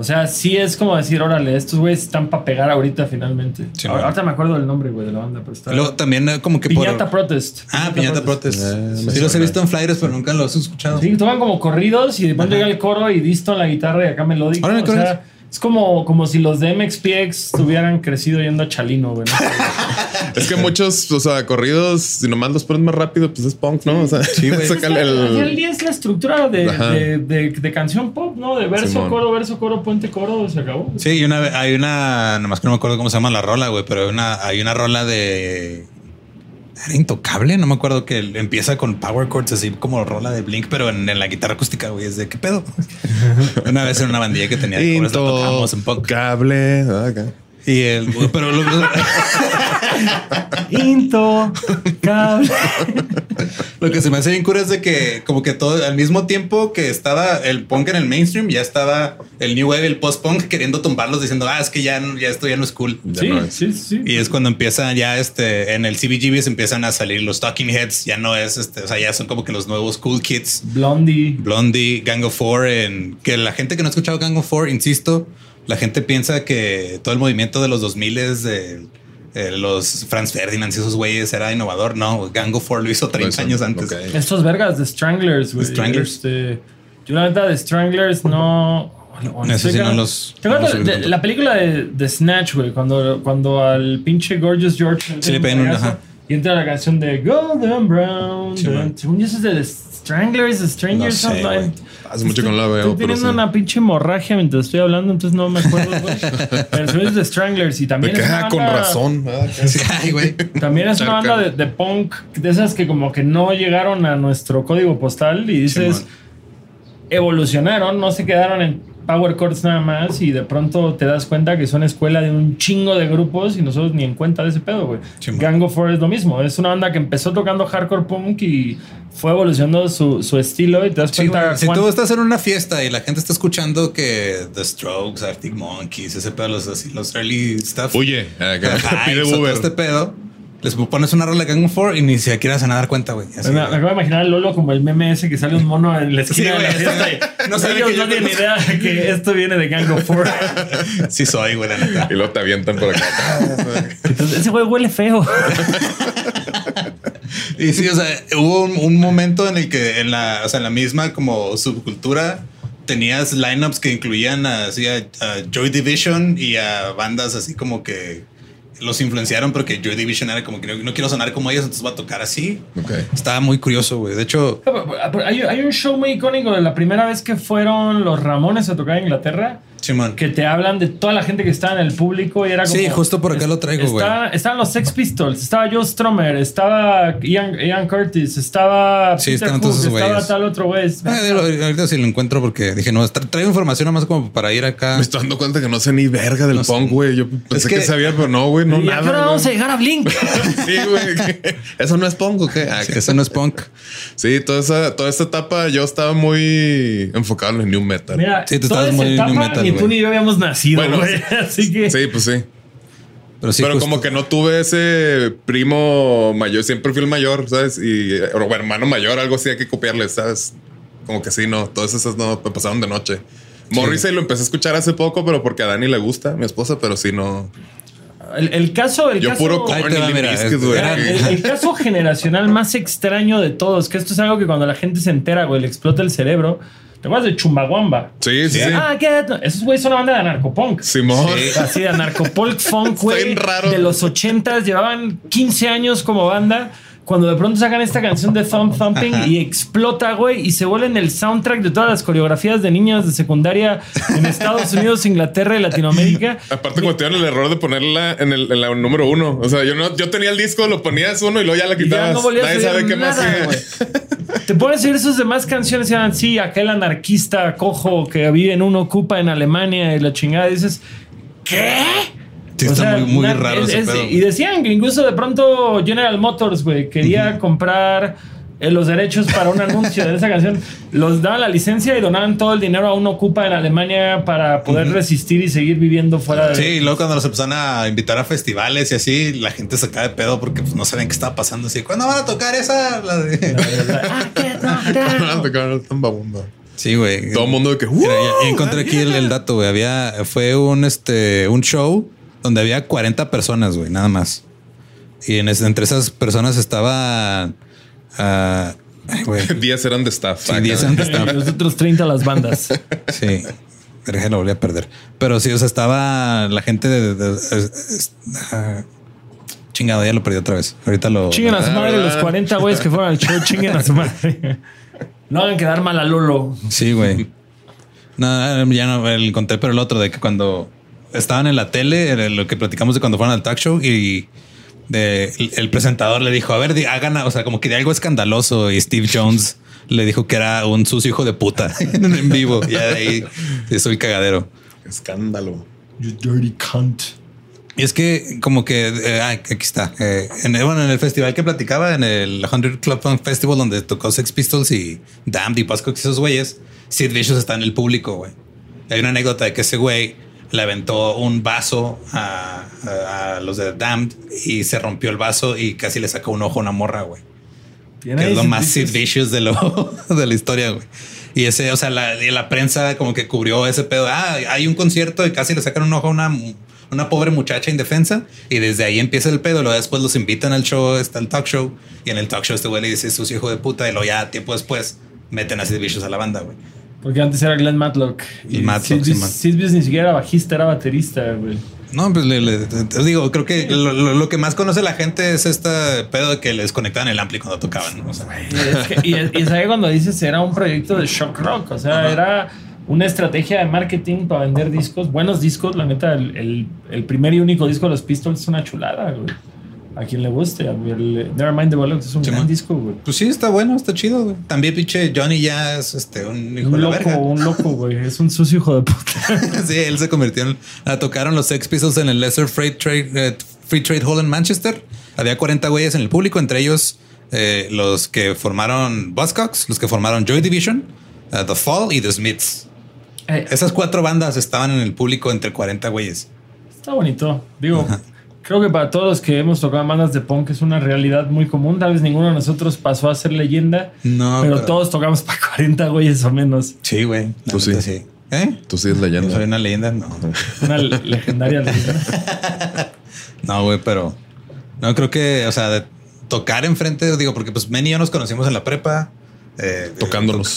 O sea, sí es como decir, órale, estos güeyes están para pegar ahorita finalmente. Sí, Ahora- ahorita me acuerdo del nombre, güey, de la banda, pero está. Luego también eh, como que Piñata por... Protest. Ah, Piñata Protest. Eh, me sí, los he visto en flyers, pero nunca los he escuchado. Sí, tocan como corridos y de pronto llega el coro y Disto en la guitarra y acá melódico. Órale, o ¿qué sea, Es como, como si los de MXPX tuvieran crecido yendo a Chalino, güey. *laughs* Es que muchos, o sea, corridos, si nomás los pones más rápido, pues es punk, ¿no? O sea, güey. *laughs* Al final del el. día es la estructura de, de, de- de canción pop, ¿no? De verso, Simón. coro, verso, coro, puente, coro, se acabó. Sí, y una, hay una, nomás que no me acuerdo cómo se llama la rola, güey, pero hay una, hay una rola de. Era intocable, no me acuerdo que empieza con power chords así como rola de Blink, pero en, en la guitarra acústica, güey, es de qué pedo. *laughs* una vez en una bandilla que tenía tocábamos en punk. Cable. Y el, pero lo, *laughs* Into, cable. *laughs* lo que se me hace bien cura es de que como que todo al mismo tiempo que estaba el punk en el mainstream, ya estaba el new wave, el post punk queriendo tumbarlos diciendo, ah, es que ya, ya esto ya no es cool. Sí, no es. sí, sí. Y es cuando empiezan ya este en el CBGBs empiezan a salir los Talking Heads. Ya no es este, o sea, ya son como que los nuevos cool kids. Blondie. Blondie, Gang of Four, en que la gente que no ha escuchado Gang of Four, insisto, la gente piensa que todo el movimiento de los 2000 es de eh, los Franz Ferdinand y esos güeyes era innovador. No, Gang of Four lo hizo 30 Eso, años antes. Estos vergas de Stranglers, güey. The Stranglers. Este, yo la neta de Stranglers no... bueno, sí no los- ¿Te no acuerdas los de, la película de, de Snatch, güey? Cuando, cuando al pinche Gorgeous George Sí, le pegan un- pegazo, ajá. y entra la canción de Golden Brown. Sí, de- es de The Stranglers, The Strangers. No sé. Hace mucho que no la veo, Estoy pero teniendo sí. una pinche hemorragia mientras estoy hablando, entonces no me acuerdo, güey. *laughs* Pero es The Stranglers y De también que, es una ah, con banda- razón. Ah, *laughs* ay, güey. También es una banda de, de punk, de esas que como que no llegaron a nuestro código postal y dices, evolucionaron, no se quedaron en Power Chords nada más y de pronto te das cuenta que son escuela de un chingo de grupos y nosotros ni en cuenta de ese pedo, güey. Gang of Four es lo mismo, es una banda que empezó tocando hardcore punk y fue evolucionando su, su estilo y te das Sí, cuenta. Si tú estás en una fiesta y la gente está escuchando que The Strokes, Arctic Monkeys, ese pedo, los, así, los early stuff. Ajá, Pide Uber. Este pedo. Les pones una rola de Gang of Four y ni siquiera se van a dar cuenta, güey. Así, Me, me acabo de imaginar a Lolo como el meme ese que sale un mono en la esquina Sí, de la güey. fiesta No sabe ellos que yo no tienen idea que esto viene de Gang of Four. *laughs* sí soy, güey, la neta. Y luego te avientan por acá. Entonces, ese güey huele feo. *laughs* Y sí, o sea, hubo un, un momento en el que en la, o sea, en la misma como subcultura tenías lineups que incluían a, así a, a Joy Division y a bandas así como que los influenciaron porque Joy Division era como que no, no quiero sonar como ellos, entonces voy a tocar así. Ok. Estaba muy curioso, güey. De hecho, Hay, hay un show muy icónico de la primera vez que fueron los Ramones a tocar en Inglaterra. Simón. Que te hablan de toda la gente que estaba en el público y era como. Sí, justo por acá lo traigo, güey. Estaba- Estaban los Sex Pistols, estaba Joe Stromer, estaba Ian, Ian Curtis, estaba. Sí, Peter estaban todos Hook, esos Estaba güeyes. tal otro güey. Ah, ahorita sí lo encuentro porque dije, no, tra- traigo información nomás como para ir acá. Me estoy dando cuenta que no sé ni verga del No punk, güey. Yo pensé que, que- sabía, pero no, güey. No, ¿Y nada. qué hora güey. vamos a llegar a Blink? *laughs* Sí, güey. Eso no es punk, ¿o qué? Ah, Que eso no es punk. Sí, toda esa, toda esta etapa yo estaba muy enfocado en el new metal. Mira, Sí, tú estabas muy new metal, ni tú ni yo habíamos nacido, Bueno, güey. *laughs* Así que. Sí, pues sí. Pero sí, pero como que no tuve ese primo mayor, siempre fui el mayor, ¿sabes? Y o hermano mayor, algo así hay que copiarle, ¿sabes? Como que sí, no, todas esas no me pasaron de noche. Morrissey lo empecé a escuchar hace poco, pero porque a Dani le gusta, mi esposa, pero sí no. El, el caso. El Yo caso, puro va, mira, güey. era- El, el caso generacional más extraño de todos, que esto es algo que cuando la gente se entera, güey, le explota el cerebro. ¿Te acuerdas de Chumbawamba? Sí, sí, sí. Ah, ¿qué? Esos güeyes son una banda de anarcopunk. Simón. Sí. Así de anarcopunk *laughs* funk, güey. De los ochentas, llevaban 15 años como banda. Cuando de pronto sacan esta canción de Thump Thumping Ajá. y explota, güey, y se vuelven el soundtrack de todas las coreografías de niños de secundaria en Estados Unidos, Inglaterra y Latinoamérica. Aparte cometieron el error de ponerla en el en la número uno. O sea, yo no, yo tenía el disco, lo ponías uno y luego ya la Y ya quitabas. no volvías a Nadie sabe qué más. Te pones a oír sus demás canciones y eran, sí, aquel anarquista cojo que vive en un ocupa en Alemania y la chingada. Y dices, ¿qué? Sí, O está sea, muy, muy na- raro es- ese es- pedo. Y decían que incluso de pronto General Motors, güey, quería comprar eh, los derechos para un anuncio de esa canción. Los daban la licencia y donaban todo el dinero a un ocupa en Alemania para poder resistir y seguir viviendo fuera de... Sí, y luego cuando los empezaron a invitar a festivales y así, la gente se cae de pedo porque pues, no saben qué estaba pasando. Así, ¿cuándo van a tocar esa? La de- *laughs* Ah, qué. *laughs* Sí, güey. Todo el mundo de que. Mira, "Uh, encontré aquí el, el dato, güey. Había, fue un, este, un show donde había 40 personas, güey, nada más. Y en ese- entre esas personas estaba, ah, ay, güey, *laughs* 10 eran de staff. Sí, Acá. 10 eran de staff. Los otros 30 las bandas. *laughs* Sí. que lo volví a perder. Pero sí, o sea, estaba la gente de, de- es- es- ah, chingado, ya lo perdí otra vez. Ahorita lo. Chinguen a su Ah, madre los 40 güeyes que fueron al show. Chinguen a su madre. No hagan quedar mal a Lolo. Sí, güey. No, ya no el encontré, pero el otro de que cuando estaban en la tele, el- lo que platicamos de cuando fueron al talk show y de, el, el presentador le dijo, a ver, di- hagan, o sea, como que de algo escandaloso y Steve Jones le dijo que era un sucio hijo de puta *laughs* en vivo. De ahí soy cagadero. Escándalo. You dirty cunt. Y es que como que eh, aquí está. Eh, en, el- bueno, en el festival que platicaba, en el 100 Club Punk Festival, donde tocó Sex Pistols y Damned y Buzzcocks y esos güeyes, Sid Vicious está en el público, güey. Hay una anécdota de que ese güey le aventó un vaso a, a- a los de Damned y se rompió el vaso y casi le sacó un ojo a una morra, güey. Que es lo más Sid Vicious. De, lo, *laughs* de la historia, güey. Y ese, o sea, la, la prensa como que cubrió ese pedo. Ah, hay un concierto y casi le sacan un ojo a una, una pobre muchacha indefensa. Y desde ahí empieza el pedo. Luego después los invitan al show, está el talk show. Y en el talk show este güey le dice, sus hijo de puta. Y luego ya tiempo después meten a Sid Vicious a la banda, güey. Porque antes era Glenn Matlock. Y Matlock, Sid, sí, ni siquiera era bajista, era baterista, güey. No, pues le, digo, creo que lo, lo- lo que más conoce la gente es este pedo de que les conectaban el ampli cuando tocaban. O sea, Y es que, y, es- y es ahí cuando dices era un proyecto de shock rock, o sea, era una estrategia de marketing para vender discos, buenos discos, la neta, el, el- el primer y único disco de los Pistols es una chulada, güey. A quien le guste, a mí el Nevermind the Bollocks es un Sí, gran man. disco, güey. pues sí, está bueno, está chido, güey. También pinche Johnny ya es este, un hijo de Un la loco, verga. un loco, güey. Es un sucio hijo de puta. *laughs* sí, él se convirtió en. tocaron los Sex Pistols en el Lesser Freight Trade, eh, Free Trade Hall en Manchester. Había 40 güeyes en el público, entre ellos eh, los que formaron Buzzcocks, los que formaron Joy Division, eh, The Fall y The Smiths. Esas cuatro bandas estaban en el público entre 40 güeyes. Está bonito. Digo, creo que para todos los que hemos tocado bandas de punk es una realidad muy común. Tal vez ninguno de nosotros pasó a ser leyenda, No, pero, pero- todos tocamos para *laughs* 40 güeyes o menos. Sí, güey. Tú neta, sí. ¿Eh? Tú sí es Yo soy leyenda. una leyenda, no. Una legendaria leyenda. *laughs* No, güey, pero no creo que, o sea, de tocar enfrente, digo, porque pues Men y yo nos conocimos en la prepa. Eh. *laughs*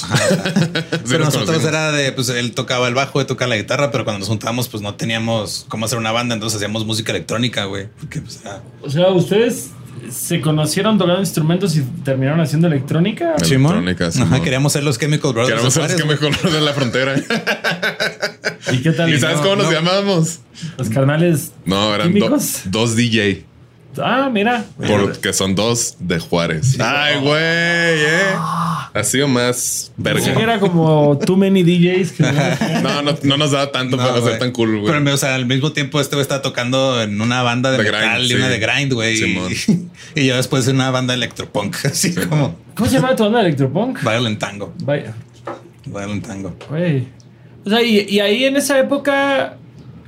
Ajá, *laughs* Sí, pero nos nosotros era de, pues él tocaba el bajo, y tocaba la guitarra, pero cuando nos juntábamos, pues no teníamos cómo hacer una banda, entonces hacíamos música electrónica, güey. Porque pues era- O sea, ustedes se conocieron tocando instrumentos y terminaron haciendo electrónica. Sí. Electrónica, Ajá, queríamos ser los Chemical Brothers. Queremos de saber Juárez, que güey. mejor de la frontera. *laughs* ¿Y qué tal? ¿Y sabes no, cómo nos no. llamábamos? Los carnales. No, eran do- ¿Químicos? dos DJ. Ah, mira. Porque son dos de Juárez. Ay, güey, eh. Ha sido más verga. era como too many DJs. Que *laughs* No, no, no nos da tanto No, para ser tan cool, güey. Pero, o sea, al mismo tiempo este güey estaba tocando en una banda de, De metal grind, y una sí. de grind, güey. Simón. *laughs* Y, y yo después en una banda de electropunk, *laughs* así como ¿Cómo se llama tu banda de electropunk? Violent Tango. Vaya. Violent Tango. Güey. O sea, y, y ahí en esa época,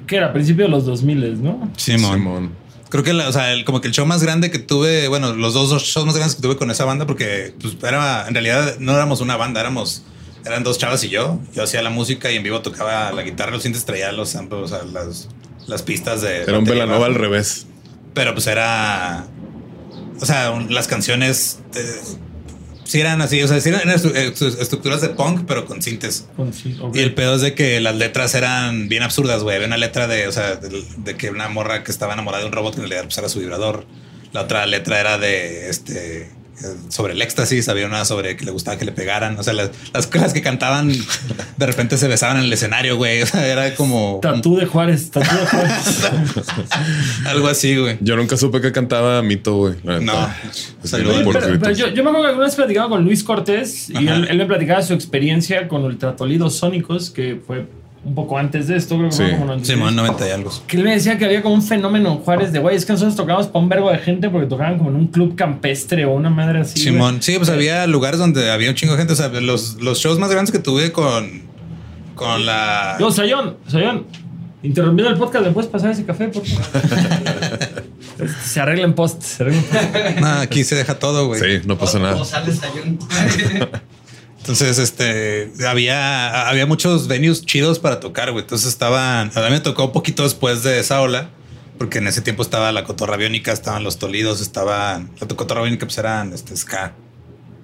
que era? Principio de los 2000, ¿no? Simón. Simón. Creo que, la- o sea, el- como que el show más grande que tuve, bueno, los dos, shows más grandes que tuve con esa banda, porque pues, era, en realidad no éramos una banda, éramos, eran dos chavas y yo. Yo hacía la música y en vivo tocaba la guitarra, los sintes traía los samples, o sea, las, las pistas de. Era un Velanova al revés. Pero pues era. O sea, un- las canciones. eh, sí eran así, o sea, sí eran eh, estructuras de punk, pero con sintes. Con- sí, ok. Y el pedo es de que las letras eran bien absurdas, güey. Había una letra de, o sea, de, de que una morra que estaba enamorada de un robot que en realidad pues, era su vibrador. La otra letra era de este sobre el éxtasis, había una sobre que le gustaba que le pegaran. O sea, las, las cosas que cantaban de repente se besaban en el escenario, güey. *laughs* O sea, era como Tatú de Juárez, tatú de Juárez. *laughs* algo así, güey. Yo nunca supe que cantaba Mito, güey. No. neta. Saludos. Oye, por pero, gritos. pero yo, yo me acuerdo que alguna vez platicaba con Luis Cortés y él, él me platicaba su experiencia con ultratolidos sónicos, que fue un poco antes de esto, creo que Sí. fue como 96. Simón 90 y algo. Que él me decía que había como un fenómeno en Juárez de güey, es que nosotros tocábamos para un verbo de gente porque tocaban como en un club campestre o una madre así. Simón, sí, pues había lugares donde había un chingo de gente. O sea, los, los shows más grandes que tuve con, con la. Yo, Sayón, Sayón, interrumpiendo el podcast, ¿le puedes pasar ese café, por favor? *laughs* se arregla en post. Se arregla en post. Nah, aquí se deja todo, güey. Sí, no pasa nada. O sales Sayón. *laughs* Entonces, este, había, había muchos venues chidos para tocar, güey. Entonces estaban, a mí me tocó un poquito después de esa ola, porque en ese tiempo estaba la cotorra biónica, estaban los tolidos, estaban, la cotorra biónica pues eran este ska.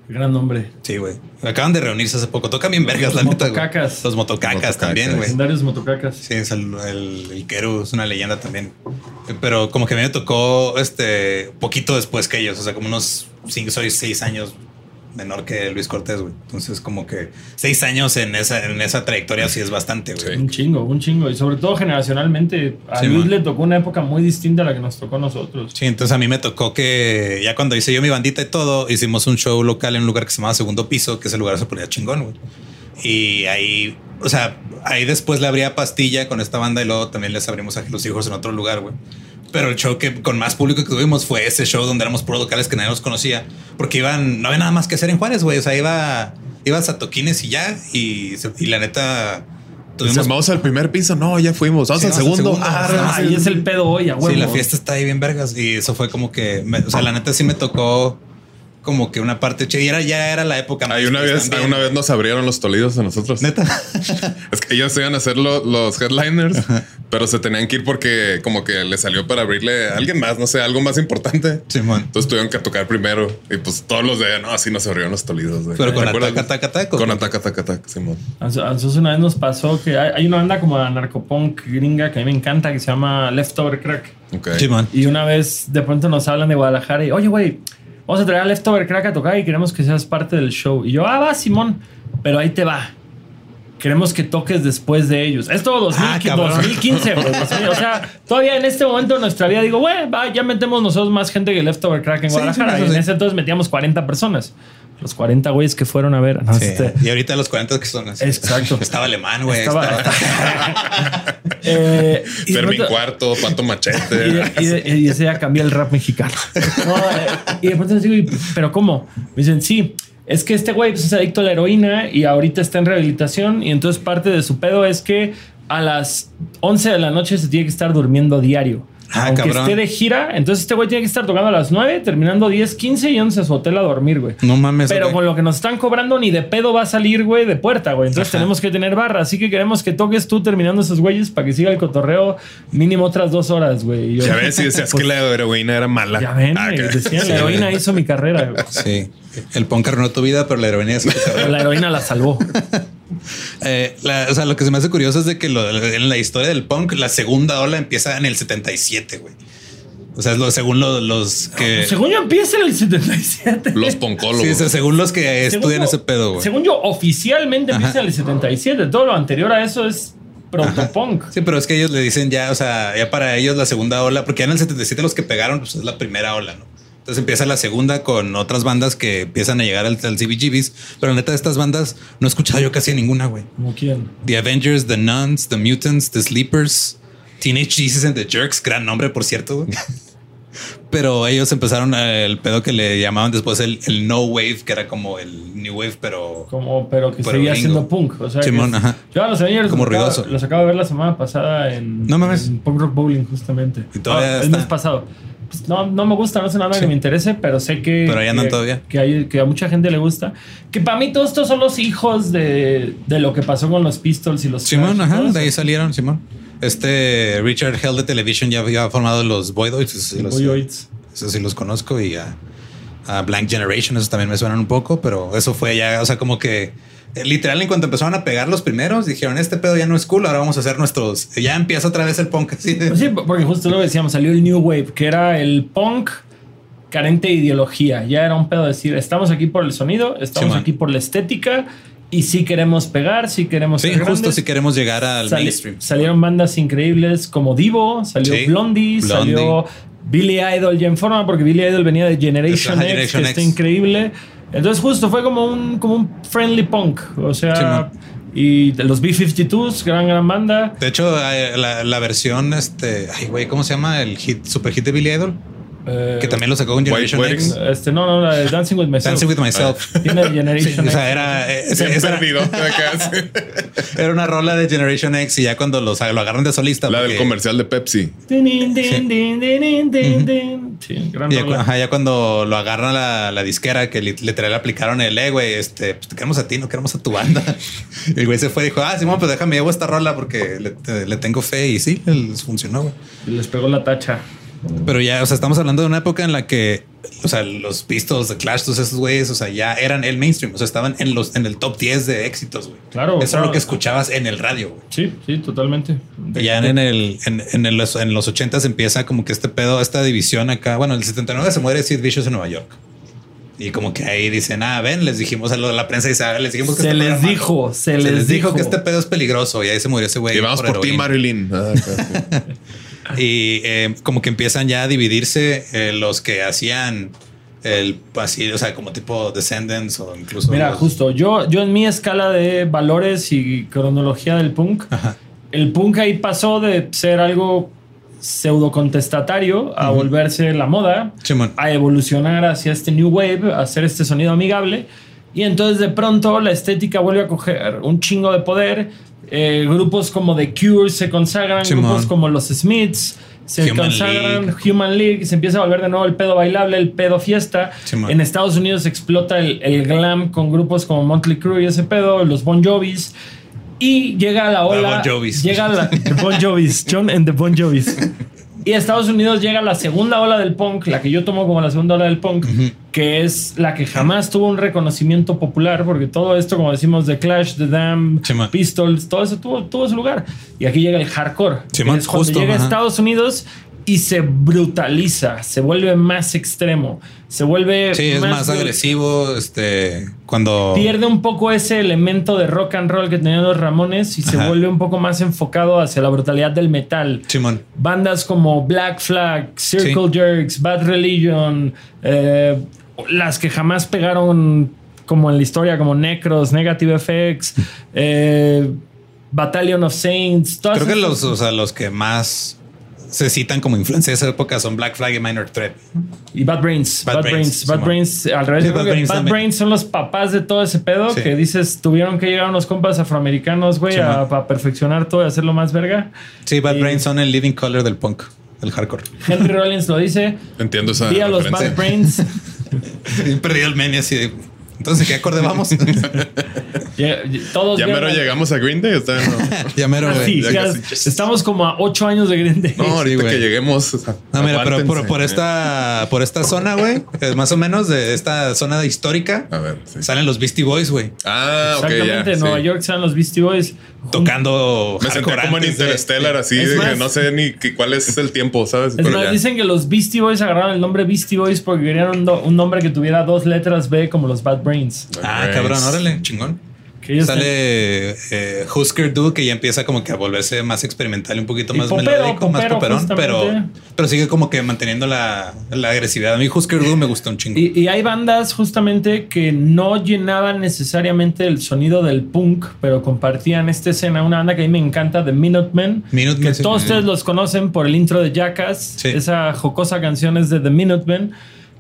Gran nombre. Sí, güey. Acaban de reunirse hace poco. Tocan bien vergas, la Los neta. motocacas. Los motocacas Motocacas. también, güey. Legendarios motocacas. Sí, es el, el, el Keru, es una leyenda también. Pero como que a mí me tocó este poquito después que ellos, o sea, como unos 5, soy 6 años menor que Luis Cortés, güey. Entonces, como que 6 años en esa, en esa trayectoria sí es bastante, güey. Sí. Un chingo, un chingo. Y sobre todo generacionalmente, a Sí, Luis man. le tocó una época muy distinta a la que nos tocó a nosotros. Sí, entonces a mí me tocó que ya cuando hice yo mi bandita y todo, hicimos un show local en un lugar que se llamaba Segundo Piso, que ese lugar se ponía chingón, güey. Y ahí, o sea, ahí después le abría pastilla con esta banda y luego también les abrimos a los hijos en otro lugar, güey. Pero el show que con más público que tuvimos fue ese show donde éramos puros locales que nadie nos conocía, porque iban, no había nada más que hacer en Juárez, güey. O sea, iba, ibas a toquines y ya, y, la neta, Tuvimos, vamos al primer piso. No, ya fuimos. Vamos Sí, al vamos al segundo. segundo. Ah, Ah, y es el pedo hoy, a huevo. Sí, la fiesta está ahí bien vergas. Y eso fue como que, me- o sea, la neta sí me tocó como que una parte che, y era, ya era la época. Hay una vez, también. una vez nos abrieron los tolidos a nosotros. Neta. *laughs* Es que ellos iban a lo- los headliners, pero se tenían que ir porque como que le salió para abrirle a alguien más, no sé, algo más importante. Simón. Entonces tuvieron que tocar primero y pues todos los de no, así nos abrieron los tolidos. Pero con ataca, ataca, ataca. Con ataca, ataca, ataca, Simón. A nosotros una vez nos pasó que hay, hay una banda como la narcopunk gringa que a mí me encanta que se llama Leftover Crack. Ok. Simón. Y una vez de pronto nos hablan de Guadalajara y, oye, güey, vamos a traer a Leftover Crack a tocar y queremos que seas parte del show. Y yo, ah, va, Simón, pero ahí te va. Queremos que toques después de ellos. Esto 2000, Ah, cabrón. 2015, güey. 2000, O sea, todavía en este momento de nuestra vida digo, güey, va, ya metemos nosotros más gente que Leftover Crack en Guadalajara. sí, y en ese entonces metíamos 40 personas. Los 40 güeyes que fueron a ver. No, Sí. este- Y ahorita los 40 que son así. Exacto. Estaba alemán, güey. Estaba- estaba- *laughs* Eh, Fermín pronto- Cuarto, Pato Y, Machete. de- y de- y ese día cambié el rap mexicano. *laughs* No, eh, y de pronto les digo, "¿Y- ¿pero cómo? Me dicen, sí, es que este güey pues, es adicto a la heroína y ahorita está en rehabilitación. Y entonces parte de su pedo es que a las 11 de la noche se tiene que estar durmiendo diario. Ah, Aunque cabrón. esté de gira, entonces este güey tiene que estar tocando a las 9, terminando 10, 15 y yéndose a su hotel a dormir, güey. No mames. Pero con lo que nos están cobrando, ni de pedo va a salir, güey, de puerta, güey. Entonces Ajá. tenemos que tener barra. Así que queremos que toques tú terminando esos güeyes para que siga el cotorreo mínimo otras dos horas, güey. Ya ves si decías Pues, que la heroína era mala. Ya ven, Ah, decían, Sí, la heroína hizo mi carrera, güey. Sí. El punk arruinó tu vida, pero la ironía es. La heroína la salvó. *laughs* *laughs* Eh, la- o sea, lo que se me hace curioso es de que lo- en la historia del punk, la segunda ola empieza en el 77, güey. O sea, es lo, según lo- los que. Según yo empieza en el 77. Los *laughs* poncólogos. Sí, o sea, según los que Según estudian yo- ese pedo, güey. Según yo, oficialmente empieza Ajá. en el 77. Todo lo anterior a eso es protopunk. Sí, pero es que ellos le dicen ya, o sea, ya para ellos la segunda ola, porque ya en el 77 los que pegaron, pues es la primera ola, ¿no? Entonces empieza la segunda con otras bandas que empiezan a llegar al, al CBGBs, pero la neta de estas bandas no he escuchado yo casi ninguna, güey. ¿Como quién? The Avengers, The Nuns, The Mutants, The Sleepers, Teenage Jesus and the Jerks, gran nombre, por cierto. *laughs* pero ellos empezaron eh, el pedo que le llamaban después el, el No Wave, que era como el New Wave, pero Como, pero que Pero seguía gringo. siendo punk. O sea, Simón, que- ajá. Yo a los Avengers Como los acabo- ruidoso. Los acabo de ver la semana pasada en, No mames. en Punk Rock Bowling, justamente. Y todavía Ah, el mes pasado. Pues no, no me gusta, no es nada Sí. que me interese, pero sé que. Pero ahí andan que- todavía. Que, hay- que a mucha gente le gusta. Que para mí, todos estos son los hijos de, de lo que pasó con los Pistols y los. Simón, ajá, de ahí eso. salieron, Simón. Este Richard Hell de Television ya había formado los Voidoids, esos sí los, Boyoids. esos sí los conozco y a, a Blank Generation, esos también me suenan un poco, pero eso fue ya, o sea, como que literal en cuanto empezaron a pegar los primeros, dijeron, este pedo ya no es cool, ahora vamos a hacer nuestros, ya empieza otra vez el punk así de- Pues sí, porque justo lo decíamos, salió el New Wave, que era el punk carente de ideología. Ya era un pedo decir, estamos aquí por el sonido, estamos Sí, aquí por la estética y sí queremos pegar, sí queremos Sí, ser justo grandes. si queremos llegar al Sali- mainstream. Salieron bandas increíbles como Divo, salió Blondie, Blondie. salió Billy Idol ya en forma, porque Billy Idol venía de Generation X, Generation que está increíble. Entonces justo fue como un, como un friendly punk, o sea... Sí, y los B-52s, gran, gran banda. De hecho, eh, la, la versión, este, ay, güey, ¿cómo se llama? El hit, super hit de Billy Idol, Eh, que también lo sacó con Generation White X. Este, no, no, la de Dancing with Myself. Dancing with Myself. Tiene de *laughs* Sí, Generation o sea, X. era, eh, esa- perdido. *laughs* Era una rola de Generation X y ya cuando los, lo agarran de solista. La del porque- comercial de Pepsi. Din, din, din. Sí, gran Y ya, cu- rola. ajá, ya cuando lo agarran la, la disquera, que li- literal le aplicaron el, eh, güey, este, pues te queremos a ti, no queremos a tu banda. Y *laughs* el güey se fue y dijo, ah, Simón, pues déjame, llevo esta rola porque le, te- le tengo fe y sí, les funcionó, güey. Les pegó la tacha. Pero ya, o sea, estamos hablando de una época en la que, o sea, los Pistols, de Clash, todos esos güeyes, o sea, ya eran el mainstream, o sea, estaban en los en el top 10 de éxitos, güey. Claro, Eso claro. era lo que escuchabas en el radio, güey. Sí, sí, totalmente. Y Ya en el en, en, el- en los 80 empieza como que este pedo, esta división acá. Bueno, en el 79 se muere Sid Vicious en Nueva York. Y como que ahí dicen, ah, ven, les dijimos a lo de la prensa y dice, "Ah, les dijimos que Se este pedo les era malo". dijo, se se les les dijo dijo. que este pedo es peligroso y ahí se murió ese güey. Y vamos por, ti. Marilyn. Ah, sí. *laughs* Y eh, como que empiezan ya a dividirse eh, los que hacían el así, o sea, como tipo Descendants o incluso. Mira, los- justo, yo, yo en mi escala de valores y cronología del punk, Ajá. el punk ahí pasó de ser algo pseudo contestatario a volverse la moda, a evolucionar hacia este new wave, a hacer este sonido amigable. Y entonces de pronto la estética vuelve a coger un chingo de poder. Eh, grupos como The Cure se consagran, Simón. grupos como los Smiths se Human consagran, League. Human League, se empieza a volver de nuevo el pedo bailable, el pedo fiesta. Simón. En Estados Unidos explota el, el glam con grupos como Motley Crue y ese pedo, los Bon Jovis. Y llega la ola. Bon Jovis. Llega la the *laughs* Bon Jovis, John and the Bon Jovis. Y a Estados Unidos llega la segunda ola del punk, la que yo tomo como la segunda ola del punk, que es la que jamás tuvo un reconocimiento popular, porque todo esto, como decimos, The Clash, The Dam, Simón. Pistols, todo eso tuvo, tuvo su lugar. Y aquí llega el hardcore. que es cuando justo, llega a. Estados Unidos y se brutaliza, se vuelve más extremo, se vuelve Sí, es más agresivo. Este, cuando Pierde un poco ese elemento de rock and roll que tenían los Ramones y se vuelve un poco más enfocado hacia la brutalidad del metal. Simón. Bandas como Black Flag, Circle Sí. Jerks, Bad Religion, eh, las que jamás pegaron como en la historia, como Necros, Negative FX, eh, Battalion of Saints. todas Creo que los, o sea, los que más se citan como influencia de esa época son Black Flag y Minor Threat. Y Bad Brains. Bad Bad, Brains, Brains. Bad. Brains. Al revés. Sí, Bad Brains Bad. Brains son los papás de todo ese pedo Sí. que dices, tuvieron que llegar unos compas afroamericanos, güey, a, Simón. a perfeccionar todo y hacerlo más verga. Sí, Bad Y- Brains son el living color del punk, el hardcore. Henry Rollins lo dice. Entiendo esa Vi a los. Bad Brains. *laughs* Perdido el men y así de, Entonces, ¿qué acorde vamos? *laughs* Llega- Todos Ya mero llegamos a Green Day. Está, no. *laughs* ya mero, Ah, sí, Ya ya estamos como a ocho años de Green Day. No, ahorita güey. que lleguemos. o sea, No, mira, pero por, esta, por esta zona, güey, eh, más o menos de esta zona histórica, A ver, sí. salen los Beastie Boys, güey, Ah, ok, Exactamente, ya. en Nueva sí. York están los Beastie Boys. Tocando. Me sentí hardcore como en antes de- Interstellar, así, de más- que no sé ni qué- cuál es el tiempo, ¿sabes? Es Pero más, dicen que los Beastie Boys agarraron el nombre Beastie Boys porque querían un, do- un nombre que tuviera dos letras B como los Bad Brains. Ah, Brains. cabrón, órale, chingón. Que Sale eh, Husker Du, que ya empieza como que a volverse más experimental y un poquito más popero, melódico, más poperón, pero, pero sigue como que manteniendo la, la agresividad. A mí Husker Du me gusta un chingo. Y, y hay bandas justamente que no llenaban necesariamente el sonido del punk, pero compartían esta escena. Una banda que a mí me encanta, The Minutemen. Minutemen, que sí. todos ustedes los conocen por el intro de Jackass. Sí. Esa jocosa canción es de The Minutemen.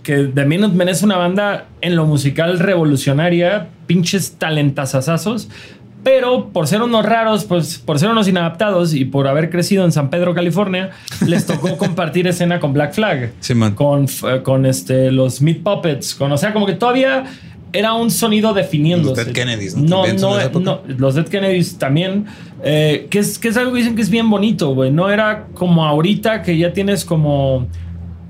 Que The Minutemen es una banda en lo musical revolucionaria, pinches talentazazazos. Pero por ser unos raros, pues por ser unos inadaptados y por haber crecido en San Pedro, California, les tocó *laughs* compartir escena con Black Flag Sí, man. con, con este, los Meat Puppets, con, o sea, como que todavía era un sonido definiéndose. Los Dead Kennedys, ¿no? No, no, no, los Dead Kennedys también, eh, que, es, que es algo que dicen que es bien bonito, güey. No era como ahorita que ya tienes como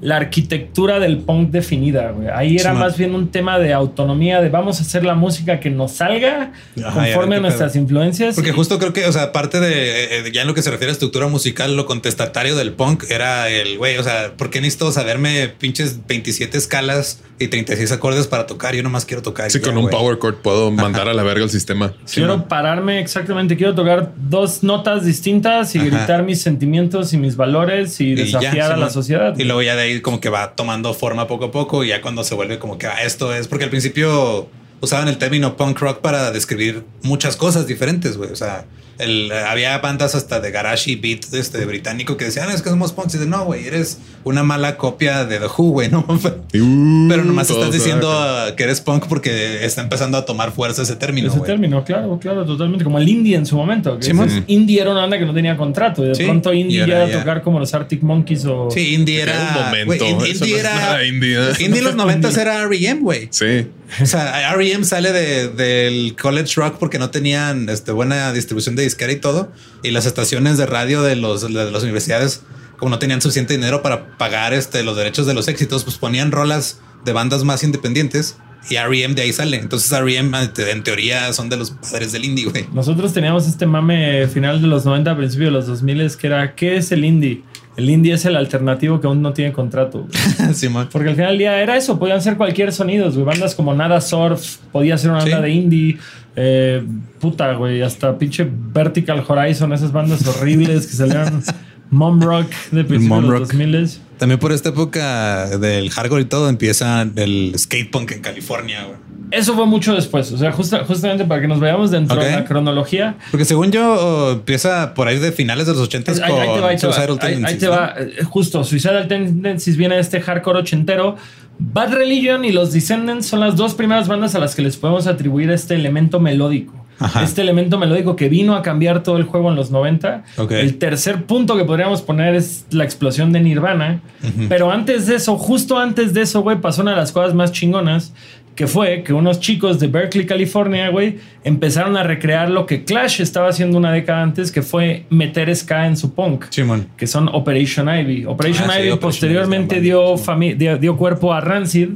la arquitectura del punk definida, güey. Ahí era Sí, más bien un tema de autonomía, de vamos a hacer la música que nos salga Ajá, conforme a nuestras pedo. influencias. Porque Y- justo creo que, o sea, aparte de, eh, ya en lo que se refiere a estructura musical, lo contestatario del punk era el, güey, o sea, ¿por qué necesito saberme pinches 27 escalas y 36 acordes para tocar? Yo nomás quiero tocar. Sí, ya, con un power chord puedo mandar a la verga el sistema. Quiero pararme exactamente, quiero tocar dos notas distintas y Ajá. gritar mis sentimientos y mis valores y, Y ya, desafiar a la sociedad. Y luego ya de ahí como que va tomando forma poco a poco y ya cuando se vuelve como que ah, esto es, porque al principio usaban el término punk rock para describir muchas cosas diferentes, güey. O sea, el, había bandas hasta de garage y beat este, británico que decían, "Ah, es que somos punks. Y de no, güey, eres una mala copia de The Who, güey, *laughs* ¿no? Uh, Pero nomás todo estás diciendo que eres punk porque está empezando a tomar fuerza ese término, Ese término, claro, claro, totalmente. Como el indie en su momento. Que dices, indie era una banda que no tenía contrato. Y de Sí, pronto indie ya era ya. tocar como los Arctic Monkeys o. Sí, indie Era era... un momento. eso indie no era... indie, ¿eh? Indie en los 90 era R.E.M., güey. Sí. O sea, R.E.M. sale de- del college rock porque no tenían este, buena distribución de y todo. Y las estaciones de radio de, los, de las universidades como no tenían suficiente dinero para pagar este, los derechos de los éxitos, pues ponían rolas de bandas más independientes y R.E.M. de ahí sale. Entonces R.E.M. en teoría son de los padres del indie, güey. Nosotros teníamos este mame final de los 90, principio de los 2000 que era ¿qué es el indie? El indie es el alternativo que aún no tiene contrato. *laughs* Porque al final del día era eso, podían ser cualquier sonido, güey. Bandas como Nada Surf, podía ser una banda Sí. de indie. eh, puta, güey, hasta pinche Vertical Horizon, esas bandas horribles que salían *laughs* Mom Rock de principios de los 2000 También por esta época del hardcore y todo empieza el skate punk en California, güey. Eso fue mucho después. O sea, justa- justamente para que nos vayamos dentro de la cronología. Porque según yo oh, empieza por ahí de finales de los 80 Ahí, con ahí te va, ahí te va. Suicidal Ahí- ahí Tendencies, te va. Justo, Suicidal Tendencies viene de este hardcore ochentero. Bad Religion y los Descendants son las dos primeras bandas a las que les podemos atribuir este elemento melódico. Ajá. Este elemento melódico que vino a cambiar todo el juego en los 90. Ok. El tercer punto que podríamos poner es la explosión de Nirvana. Pero antes de eso, justo antes de eso, güey, pasó una de las cosas más chingonas. Que fue que unos chicos de Berkeley, California, güey, empezaron a recrear lo que Clash estaba haciendo una década antes, que fue meter ska en su punk Simón. que son Operation Ivy. Operation Ah, sí, Ivy Operation posteriormente dio, dio, dio cuerpo a Rancid,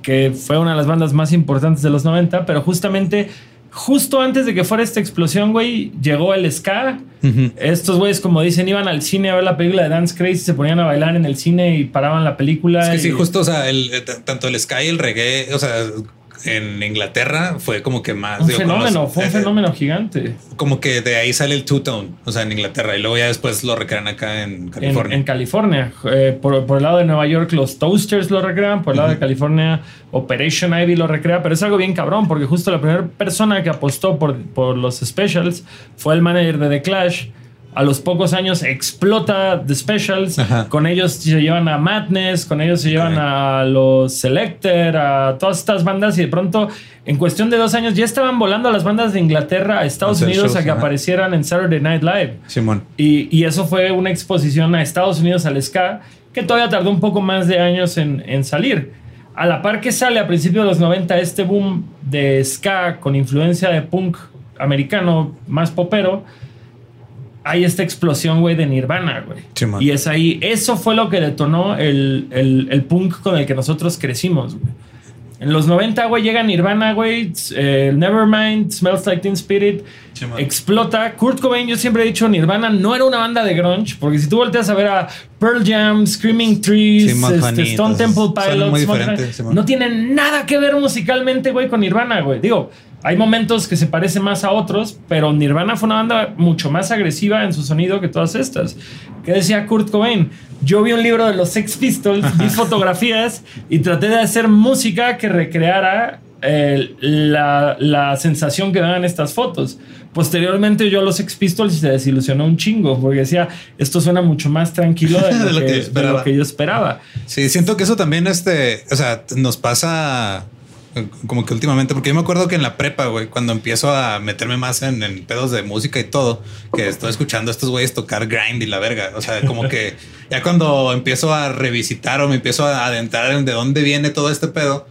que fue una de las bandas más importantes de los 90, pero justamente, justo antes de que fuera esta explosión, güey, llegó el ska. Estos güeyes, como dicen, iban al cine a ver la película de Dance Crazy, se ponían a bailar en el cine y paraban la película. Es que sí, justo, o sea, el, eh, tanto el Sky y el reggae, o sea, en Inglaterra fue como que más. Un digo, fenómeno, los- fue un eh, fenómeno gigante. Como que de ahí sale el two-tone, o sea, en Inglaterra, y luego ya después lo recrean acá en En, California. en California. Eh, por, por el lado de Nueva York, los Toasters lo recrean. Por el lado de California, Operation Ivy lo recrea. Pero es algo bien cabrón, porque justo la primera persona que apostó por, por los specials fue el manager de The Clash. A los pocos años explota The Specials. Ajá. Con ellos se llevan a Madness, con ellos se llevan a los Selector, a todas estas bandas. Y de pronto, en cuestión de dos años, ya estaban volando las bandas de Inglaterra a Estados Hacer Unidos shows, a que ajá. aparecieran en Saturday Night Live. Simón. Y, y eso fue una exposición a Estados Unidos al ska que todavía tardó un poco más de años en, en salir. A la par que sale a principios de los 90 este boom de ska con influencia de punk americano más popero, hay esta explosión, güey, de Nirvana, güey. Y es ahí, eso fue lo que detonó el, el- el punk con el que nosotros crecimos, güey. En los 90, güey, llega Nirvana, güey, eh, Nevermind, Smells Like Teen Spirit, explota. Kurt Cobain, yo siempre he dicho, Nirvana no era una banda de grunge, porque si tú volteas a ver a Pearl Jam, Screaming Trees, Sí, este. Stone Temple Pilots, no tienen nada que ver musicalmente, güey, con Nirvana, güey. Digo, hay momentos que se parecen más a otros, pero Nirvana fue una banda mucho más agresiva en su sonido que todas estas. ¿Qué decía Kurt Cobain? Yo vi un libro de los Sex Pistols, vi *laughs* fotografías y traté de hacer música que recreara eh, la, la sensación que daban estas fotos. Posteriormente yo a los Sex Pistols se desilusionó un chingo porque decía, esto suena mucho más tranquilo de *laughs* lo, De lo que, que yo de esperaba. lo que yo esperaba. Sí, siento que eso también, este, o sea, nos pasa como que últimamente, porque yo me acuerdo que en la prepa, güey, cuando empiezo a meterme más en, en pedos de música y todo, que estoy escuchando a estos güeyes tocar grind y la verga. O sea, como que ya cuando empiezo a revisitar o me empiezo a adentrar en de dónde viene todo este pedo,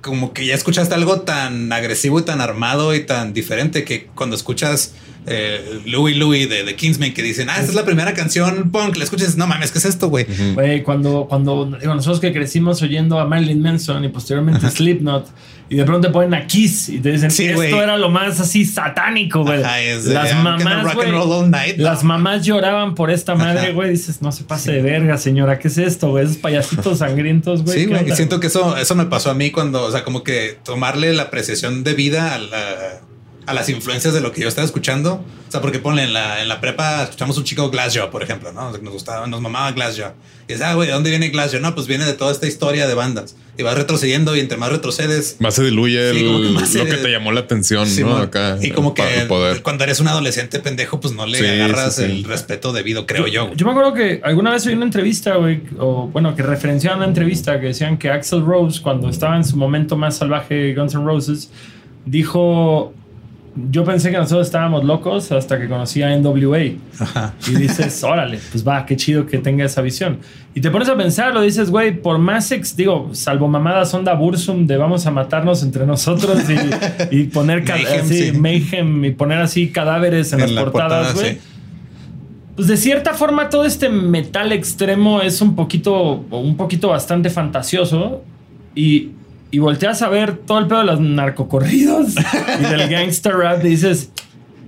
como que ya escuchaste algo tan agresivo y tan armado y tan diferente que cuando escuchas eh, Louis Louis de, de Kingsman que dicen, ah, esta es la primera canción punk, la escuchas, no mames, ¿qué es esto, güey? Güey, cuando, cuando digo, nosotros que crecimos oyendo a Marilyn Manson y posteriormente Slipknot y de pronto te ponen a Kiss y te dicen Sí, esto era lo más así satánico, güey. Ajá, es de, Las "I'm gonna mamás, rock güey, and roll all night", no. las mamás lloraban por esta madre, güey. Dices, no se pase de verga, señora. ¿Qué es esto, güey? Esos payasitos *laughs* sangrientos, güey. Sí, ¿qué güey. siento que eso, eso me pasó a mí cuando, o sea, como que tomarle la apreciación de vida a, la- a las influencias de lo que yo estaba escuchando. O sea, porque ponle en la, en la prepa, escuchamos un chico Glassjaw, por ejemplo, ¿no? Nos gustaba, nos mamaba Glassjaw. Y dices, ah, güey, ¿de dónde viene Glassjaw? No, pues viene de toda esta historia de bandas. Y vas retrocediendo y entre más retrocedes, Más se diluye Sí, el- como que más lo se- que te llamó la atención, Sí, ¿no? Acá. y como que poder. cuando eres un adolescente pendejo, pues no le Sí, agarras sí, sí. el respeto debido, creo yo. Yo me acuerdo que alguna vez oí una entrevista, güey, o bueno, que referenciaban una entrevista que decían que Axel Rose, cuando estaba en su momento más salvaje Guns N' Roses, dijo: Yo pensé que nosotros estábamos locos hasta que conocí a NWA. Ajá. Y dices, *laughs* órale, pues va, qué chido que tenga esa visión. Y te pones a pensarlo, dices, güey, por más ex, digo, salvo mamadas onda Bursum de vamos a matarnos entre nosotros y, y poner Mayhem, así, sí. mayhem y poner así cadáveres en, En las la portadas, portada, güey. sí. pues de cierta forma todo este metal extremo es un poquito, un poquito bastante fantasioso y, y volteas a ver todo el pedo de los narcocorridos *laughs* y del gangster rap y dices,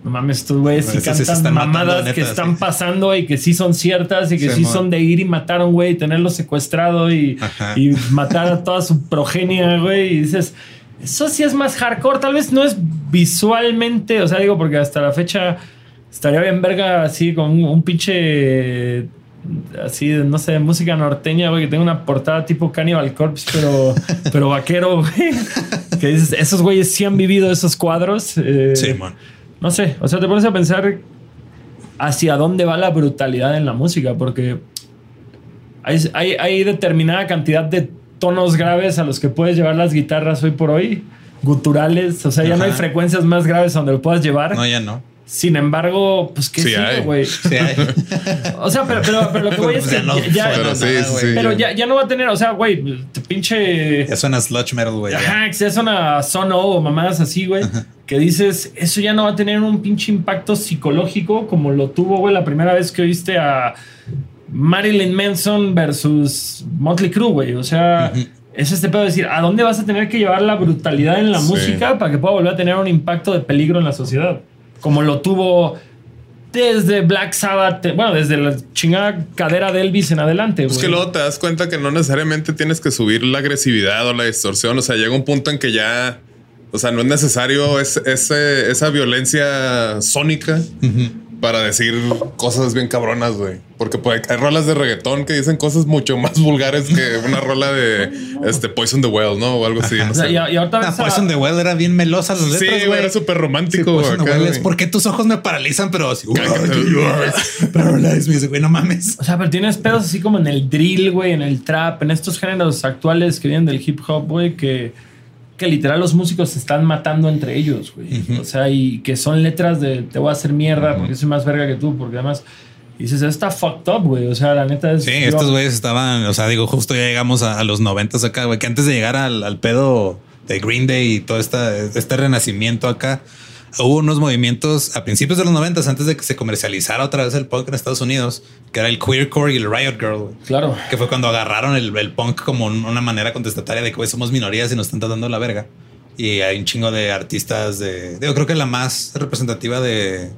no mames, estos güeyes sí cantan matando, mamadas neta, que están sí. pasando y que sí son ciertas y que Sí, son de ir y matar a un güey y tenerlo secuestrado y matar a toda su progenia, güey. Y dices, eso sí es más hardcore. Tal vez no es visualmente, o sea, digo, porque hasta la fecha estaría bien verga así con un, un pinche. Así, no sé, música norteña, güey, que tenga una portada tipo Cannibal Corpse, pero, *laughs* pero vaquero, güey. Que dices, esos güeyes sí han vivido esos cuadros. eh, Sí, man. no sé, o sea, te pones a pensar hacia dónde va la brutalidad en la música, porque hay, hay, hay determinada cantidad de tonos graves a los que puedes llevar las guitarras hoy por hoy, guturales, o sea, ya no hay frecuencias más graves donde lo puedas llevar. No, ya no. Sin embargo, pues qué Sí güey. Sí. O sea, pero, pero, pero lo que voy es Pues que ya no ya, Pero sí, pero ya, ya no va a tener, o sea, güey, te pinche Ya suena sludge metal, güey. ya. Ajá, que es una Sono o mamadas así, güey. Que dices, eso ya no va a tener un pinche impacto psicológico como lo tuvo, güey, la primera vez que oíste a Marilyn Manson versus Motley Crue, güey. O sea, es este pedo de decir, ¿a dónde vas a tener que llevar la brutalidad en la Sí. música para que pueda volver a tener un impacto de peligro en la sociedad? Como lo tuvo desde Black Sabbath, bueno, desde la chingada cadera de Elvis en adelante, Es que luego te das cuenta que no necesariamente tienes que subir la agresividad o la distorsión. O sea, llega un punto en que ya, o sea, no es necesario ese- ese- esa violencia sónica para decir cosas bien cabronas, güey. Porque pues, hay rolas de reggaetón que dicen cosas mucho más vulgares que una rola de este Poison the Well, ¿no? O algo así. no O sea, sé. y, y ahorita ves Ah, a- Poison the Well era bien melosa las Sí, letras, güey, güey. era súper Sí, romántico. Poison the Well es güey. ¿por qué tus ojos me paralizan? Pero así. Paralyze me dice, güey, no mames. O sea, pero tienes pedos así como en el drill, güey, en el trap, en estos géneros actuales que vienen del hip hop, güey, que, que literal los músicos se están matando entre ellos, güey. O sea, y que son letras de te voy a hacer mierda porque soy más verga que tú, porque además dices, está fucked up, güey. O sea, la neta es. Sí, yo- estos güeyes estaban, o sea, digo, justo ya llegamos a, a los noventas acá, güey, que antes de llegar al, al pedo de Green Day y todo esta, este renacimiento acá, hubo unos movimientos a principios de los noventas, antes de que se comercializara otra vez el punk en Estados Unidos, que era el queercore y el riot girl. Claro. Que fue cuando agarraron el, el punk como un- una manera contestataria de que somos minorías y nos están tratando la verga. Y hay un chingo de artistas de. Digo, creo que la más representativa de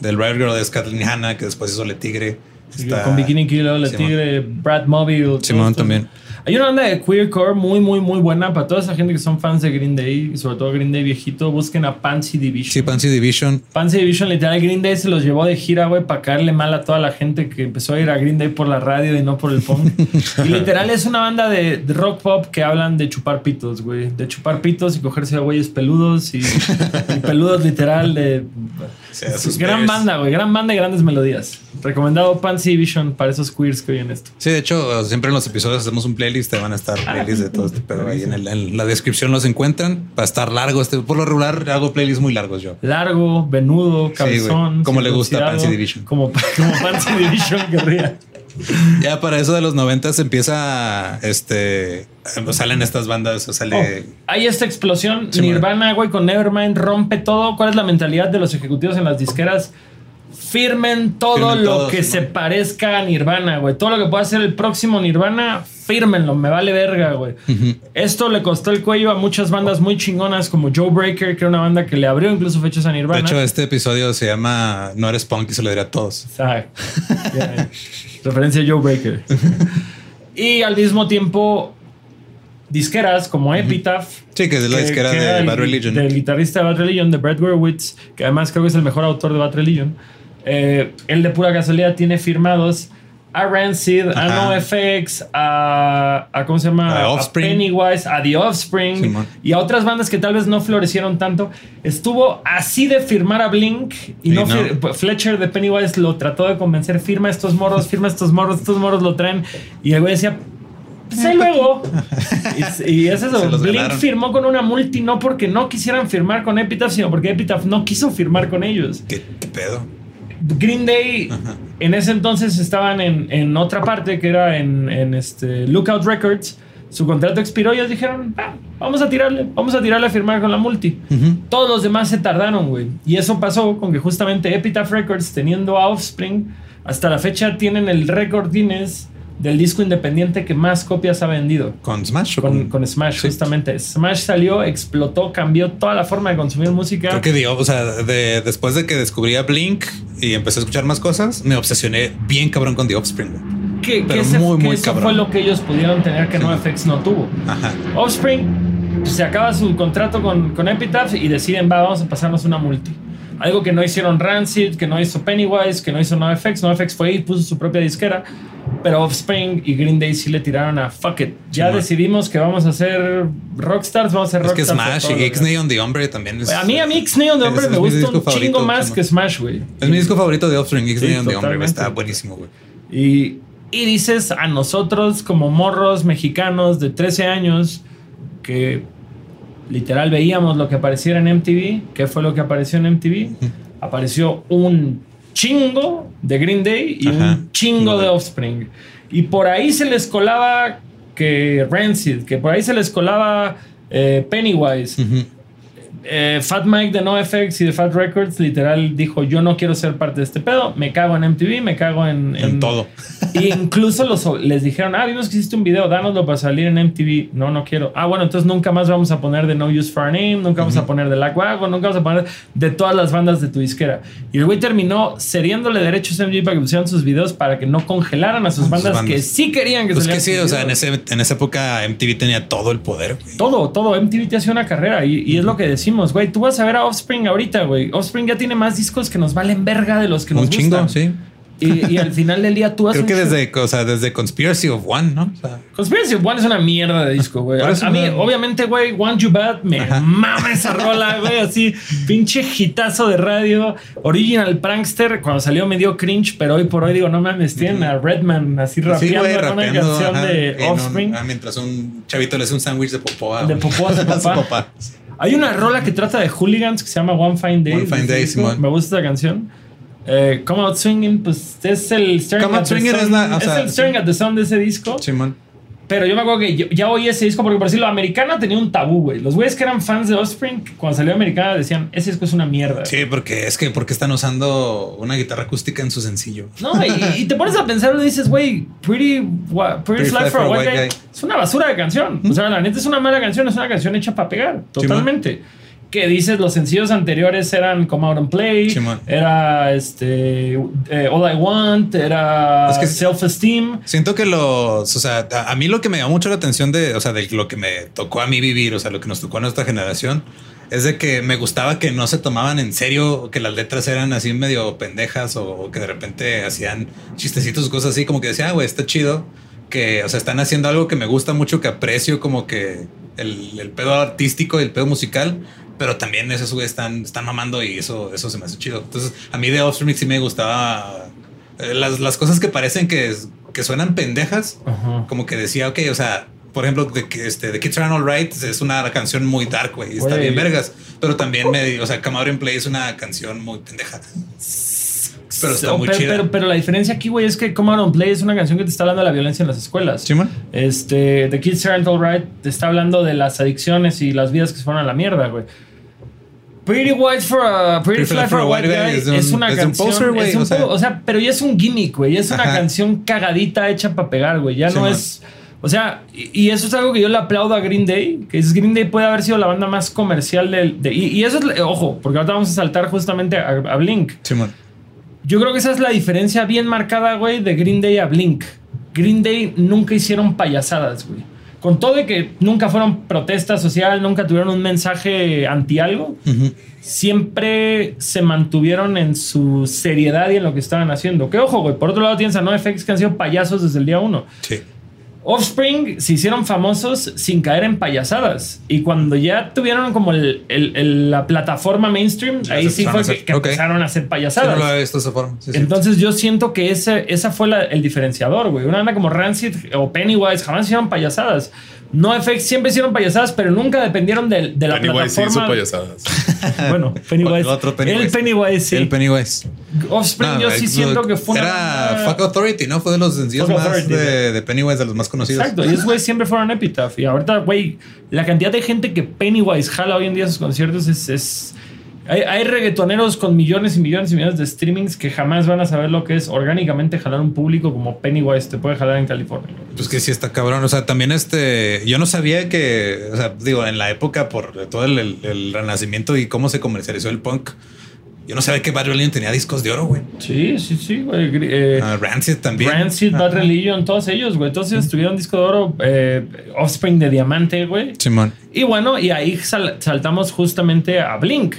del Riot Girl es Kathleen Hanna, que después hizo Le Tigre. Está- Con Bikini Kilo, Le. Tigre, Brad Mobile. Simón estos- también. Hay una banda de queercore muy, muy, muy buena para toda esa gente que son fans de Green Day, y sobre todo Green Day viejito. Busquen a Pansy Division. Sí, Pansy Division. Pansy Division, literal, Green Day se los llevó de gira, güey, para caerle mal a toda la gente que empezó a ir a Green Day por la radio y no por el punk. *laughs* y literal es una banda de, de rock pop que hablan de chupar pitos, güey. De chupar pitos y cogerse a güeyes peludos y, y peludos literal de... sus gran banda, güey. Gran banda y grandes melodías. Recomendado Pansy Division para esos queers que oyen esto. Sí, de hecho, siempre en los episodios hacemos un playlist, te van a estar playlists de todo este pedo ahí en, el- en la descripción los encuentran. Va a estar largo. Este, por lo regular hago playlists muy largos yo. Largo, venudo, cabezón. Como le gusta Pansy Division. Como, como Pansy Division querría. *laughs* Ya para eso de los noventas empieza, este, salen estas bandas, o sale... Oh, hay esta explosión. Sí, Nirvana, güey, con Nevermind rompe todo. ¿Cuál es la mentalidad de los ejecutivos en las disqueras? Firmen todo Firmen lo que se parezca a Nirvana, güey. Todo lo que pueda ser el próximo Nirvana, fírmenlo, me vale verga, güey. Esto le costó el cuello a muchas bandas muy chingonas como Joe Breaker, que era una banda que le abrió incluso fechas a De Nirvana. hecho, este episodio se llama No eres punk y se lo diré a todos. *laughs* Referencia a Joe Breaker. *laughs* y al mismo tiempo, disqueras como Epitaph. Sí, que es la disquera de del- Bad Religion. Del guitarrista de Bad Religion, de Brad Werwitz, que además creo que es el mejor autor de Bad Religion. Eh, él de pura casualidad tiene firmados a Rancid, a Ajá. NoFX, a, a ¿cómo se llama? A Offspring. Pennywise, a The Offspring y a otras bandas que tal vez no florecieron tanto. Estuvo así de firmar a Blink y Y no, no. fir- Fletcher de Pennywise lo trató de convencer, firma estos morros, firma estos morros, estos morros lo traen y el güey decía, ahí luego. y, y es Se eso, Blink ganaron. firmó con una multi no porque no quisieran firmar con Epitaph, sino porque Epitaph no quiso firmar con ellos. ¿Qué, qué pedo? Green Day en ese entonces estaban en, en otra parte que era en, en este Lookout Records, Su contrato expiró y ellos dijeron, "Ah, vamos a tirarle, vamos a tirarle a firmar con la multi. Todos los demás se tardaron, güey. Y eso pasó con que justamente Epitaph Records, teniendo a Offspring, hasta la fecha tienen el récord Guinness del disco independiente que más copias ha vendido. Con Smash. o Con, con Smash, Sí. justamente. Smash salió, explotó, cambió toda la forma de consumir música. Creo que dio, o sea, de, después de que descubrí a Blink y empecé a escuchar más cosas, me obsesioné bien cabrón con The Offspring. que, que pero ese- muy, que muy eso cabrón. fue lo que ellos pudieron tener que Sí. NoFX no tuvo. Ajá. Offspring se acaba su contrato con, con Epitaph y deciden, va, vamos a pasarnos una multi. Algo que no hicieron Rancid, que no hizo Pennywise, que no hizo NoFX. NoFX fue y puso su propia disquera. Pero Offspring y Green Day sí le tiraron a fuck it. Ya man. decidimos que vamos a ser rockstars, vamos a ser Es que rockstars. Smash y X-Nay on the Hombre también es. A mí, a mí X-Nay on the Hombre me gusta un favorito, chingo más que Smash, güey. Es mi disco favorito de Offspring, X-Nay Sí, on the Hombre. Está buenísimo, güey. Y, y dices a nosotros como morros mexicanos de 13 años que literal veíamos lo que apareciera en MTV. ¿Qué fue lo que apareció en MTV? *laughs* Apareció un chingo de Green Day y Ajá. un chingo de Offspring. Y por ahí se les colaba que Rancid, que por ahí se les colaba eh, Pennywise. Eh, Fat Mike de NoFX y de Fat Records literal dijo yo no quiero ser parte de este pedo, me cago en MTV, me cago en, En todo. Y *laughs* incluso los, les dijeron, ah, vimos que hiciste un video, dánoslo para salir en MTV. No, no quiero. Ah, bueno, entonces nunca más vamos a poner de No Use for a Name, nunca vamos a poner de La Wagon, nunca vamos a poner de todas las bandas de tu disquera. Y el güey terminó cediéndole derechos a MTV para que pusieran sus videos para que no congelaran a sus bandas, bandas. que sí querían que Pues salieran que sí, o sea, en, ese, en esa época MTV tenía todo el poder, güey. Todo, todo. MTV te hace una carrera y, y es lo que decimos, güey. Tú vas a ver a Offspring ahorita, güey. Offspring ya tiene más discos que nos valen verga de los que nos Un chingo, gustan. sí. Y, y al final del día tú haces Creo que desde, o sea, desde Conspiracy of One, ¿no? O sea, Conspiracy of One es una mierda de disco, güey. A, mí, obviamente, güey, Want You Bad me Ajá. mama esa rola, güey. Así, pinche hitazo de radio. Original Prankster, cuando salió me dio cringe, pero hoy por hoy digo, no mames, tienen a Redman así sí, rapeando güey, en una rapeando. canción ajá, de en un- Offspring. ah, mientras un chavito le hace un sándwich de popoa. De güey. popó a su *laughs* A su papá. Hay una rola que trata de hooligans que se llama One Fine Day. One Fine Day. Simón. Me gusta esa canción. Eh, Come Out Swinging, pues es el Staring, Come Out at, the Swinging Sun, es la- o es sea, el Staring at the Sun de ese disco. Simón. Pero yo me acuerdo que yo- ya oí ese disco porque por decirlo, Americana tenía un tabú, güey. Los güeyes que eran fans de Offspring, cuando salió Americana decían, ese disco es una mierda. Sí, porque es que porque están usando una guitarra acústica en su sencillo. No, y, y te pones a pensar y dices, güey, Pretty, Pretty, Fly for a White Guy, es una basura de canción. O sea, la neta es una mala canción, es una canción hecha para pegar, totalmente. Que dices, los sencillos anteriores eran Come Out and Play, era este, eh, All I Want, era Es que- Self Esteem. Siento que los, o sea, a, a mí lo que me llamó mucho la atención de, o sea, de lo que me tocó a mí vivir, o sea, lo que nos tocó a nuestra generación, es de que me gustaba que no se tomaban en serio, que las letras eran así medio pendejas o, o que de repente hacían chistecitos, cosas así, como que decía, ah, güey, está chido, que, o sea, están haciendo algo que me gusta mucho, que aprecio como que el, el pedo artístico y el pedo musical. Pero también esos güeyes están, están mamando y eso, eso se me hace chido. Entonces, a mí de Offspring sí me gustaba eh, las, las cosas que parecen que, que suenan pendejas, Ajá. como que decía, ok, o sea, por ejemplo, de que este, The Kids Are All Right es una canción muy dark, güey, está bien vergas, pero también me, o sea, Come Out and Play es una canción muy pendeja. Pero está O- muy pero, chida. pero, pero la diferencia aquí, güey, es que Come Out and Play es una canción que te está hablando de la violencia en las escuelas. Este, The Kids Aren't Alright te está hablando de las adicciones y las vidas que se fueron a la mierda, güey. Pretty White for a Pretty, Fly for a White Guy es, un- una es un canción. güey, o sea. po- o sea, pero ya es un gimmick, güey. Es una Ajá. canción cagadita hecha para pegar, güey. Ya Sí, no man. es. O sea, y, y eso es algo que yo le aplaudo a Green Day. Que es Green Day puede haber sido la banda más comercial del. de- y, y eso es. Ojo, porque ahorita vamos a saltar justamente a, a Blink. Yo creo que esa es la diferencia bien marcada, güey, de Green Day a Blink. Green Day nunca hicieron payasadas, güey. Con todo de que nunca fueron protesta social, nunca tuvieron un mensaje anti algo, siempre se mantuvieron en su seriedad y en lo que estaban haciendo. Que ojo, güey, por otro lado tienes a NoFX que han sido payasos desde el día uno. Sí. Offspring se hicieron famosos sin caer en payasadas. Y cuando ya tuvieron como el- el- el- la plataforma mainstream, Ya ahí sí fue que, que empezaron a hacer Sí, payasadas. no lo había visto de esa forma. Sí, sí. Entonces yo siento que ese, esa fue la- el diferenciador, güey. Una banda como Rancid o Pennywise jamás hicieron payasadas. No FX siempre hicieron payasadas, pero nunca dependieron de, de la Pennywise sí hizo plataforma. payasadas. *laughs* bueno, Pennywise. Otro Pennywise. El Pennywise, sí. El Pennywise. Offspring, No, yo sí siento que fue una Era banda- Fuck Authority, ¿no? Fue de los sencillos Fuck más Authority, de, de Pennywise, de los más conocidos. Exacto, y esos güeyes siempre fueron Epitaph. Y ahorita, güey, la cantidad de gente que Pennywise jala hoy en día a sus conciertos es. es- hay, hay reggaetoneros con millones y millones y millones de streamings que jamás van a saber lo que es orgánicamente jalar un público como Pennywise te puede jalar en California. Pues que sí está cabrón. O sea, también este, yo no sabía que, o sea, digo, en la época por todo el, el- el renacimiento y cómo se comercializó el punk, yo no sabía que Bad Religion tenía discos de oro, güey. Sí, sí, sí, güey. Eh, Ah, Rancid también. Rancid, Bad Ajá. Religion, todos ellos, güey. Todos ellos tuvieron disco de oro, eh, Offspring de diamante, güey. Simón. Y bueno, y ahí sal- saltamos justamente a Blink.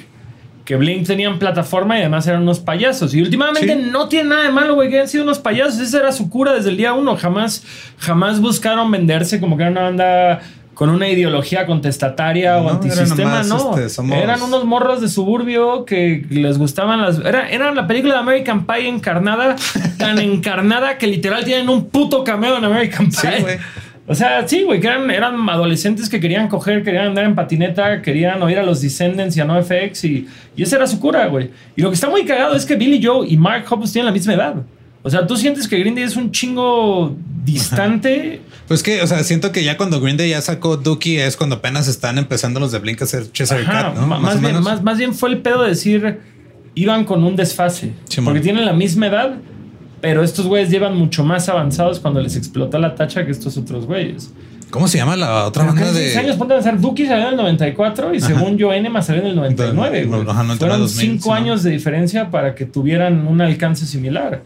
Que Blink tenían plataforma y además eran unos payasos. Y últimamente Sí. no tiene nada de malo, güey, que hayan sido unos payasos. Esa era su cura desde el día uno. Jamás, jamás buscaron venderse como que era una banda con una ideología contestataria No, o antisistema, no. este, somos- Eran unos morros de suburbio que les gustaban las. Era, era la película de American Pie encarnada, tan *laughs* encarnada que literal tienen un puto cameo en American Pie. Sí, güey. O sea, sí, güey, que eran, eran adolescentes que querían coger, querían andar en patineta, querían oír a los Descendants y a NoFX y, y esa era su cura, güey. Y lo que está muy cagado es que Billy Joe y Mark Hoppus tienen la misma edad. O sea, tú sientes que Green Day es un chingo distante. Pues que, o sea, siento que ya cuando Green Day ya sacó Dookie es cuando apenas están empezando los de Blink a hacer Cheshire Ajá, Cat, ¿no? Más, más, bien, más, más bien fue el pedo de decir, iban con un desfase. Porque tienen la misma edad, pero estos güeyes llevan mucho más avanzados cuando les explotó la tacha que estos otros güeyes. ¿Cómo se llama la otra Pero banda de seis años, ponte a pensar, Duki salió en el 94 y según yo, Enema salió en el 99. No, güey. ajá, no, Fueron 2000, cinco ¿no? años de diferencia para que tuvieran un alcance similar.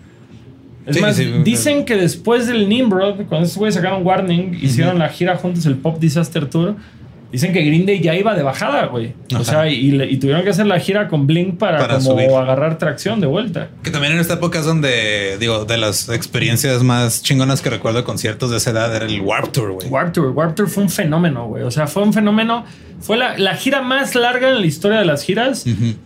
Es Sí, más, sí, dicen que después del Nimrod, cuando estos güeyes sacaron Warning, hicieron la gira juntos, el Pop Disaster Tour. Dicen que Green Day ya iba de bajada, güey. O sea, y, tuvieron que hacer la gira con Blink para, Para como subir. agarrar tracción de vuelta. Que también en esta época es donde, digo, de las experiencias más chingonas que recuerdo de conciertos de esa edad era el Warp Tour, güey. Warp Tour. Warp Tour fue un fenómeno, güey. O sea, fue un fenómeno. Fue la, la gira más larga en la historia de las giras,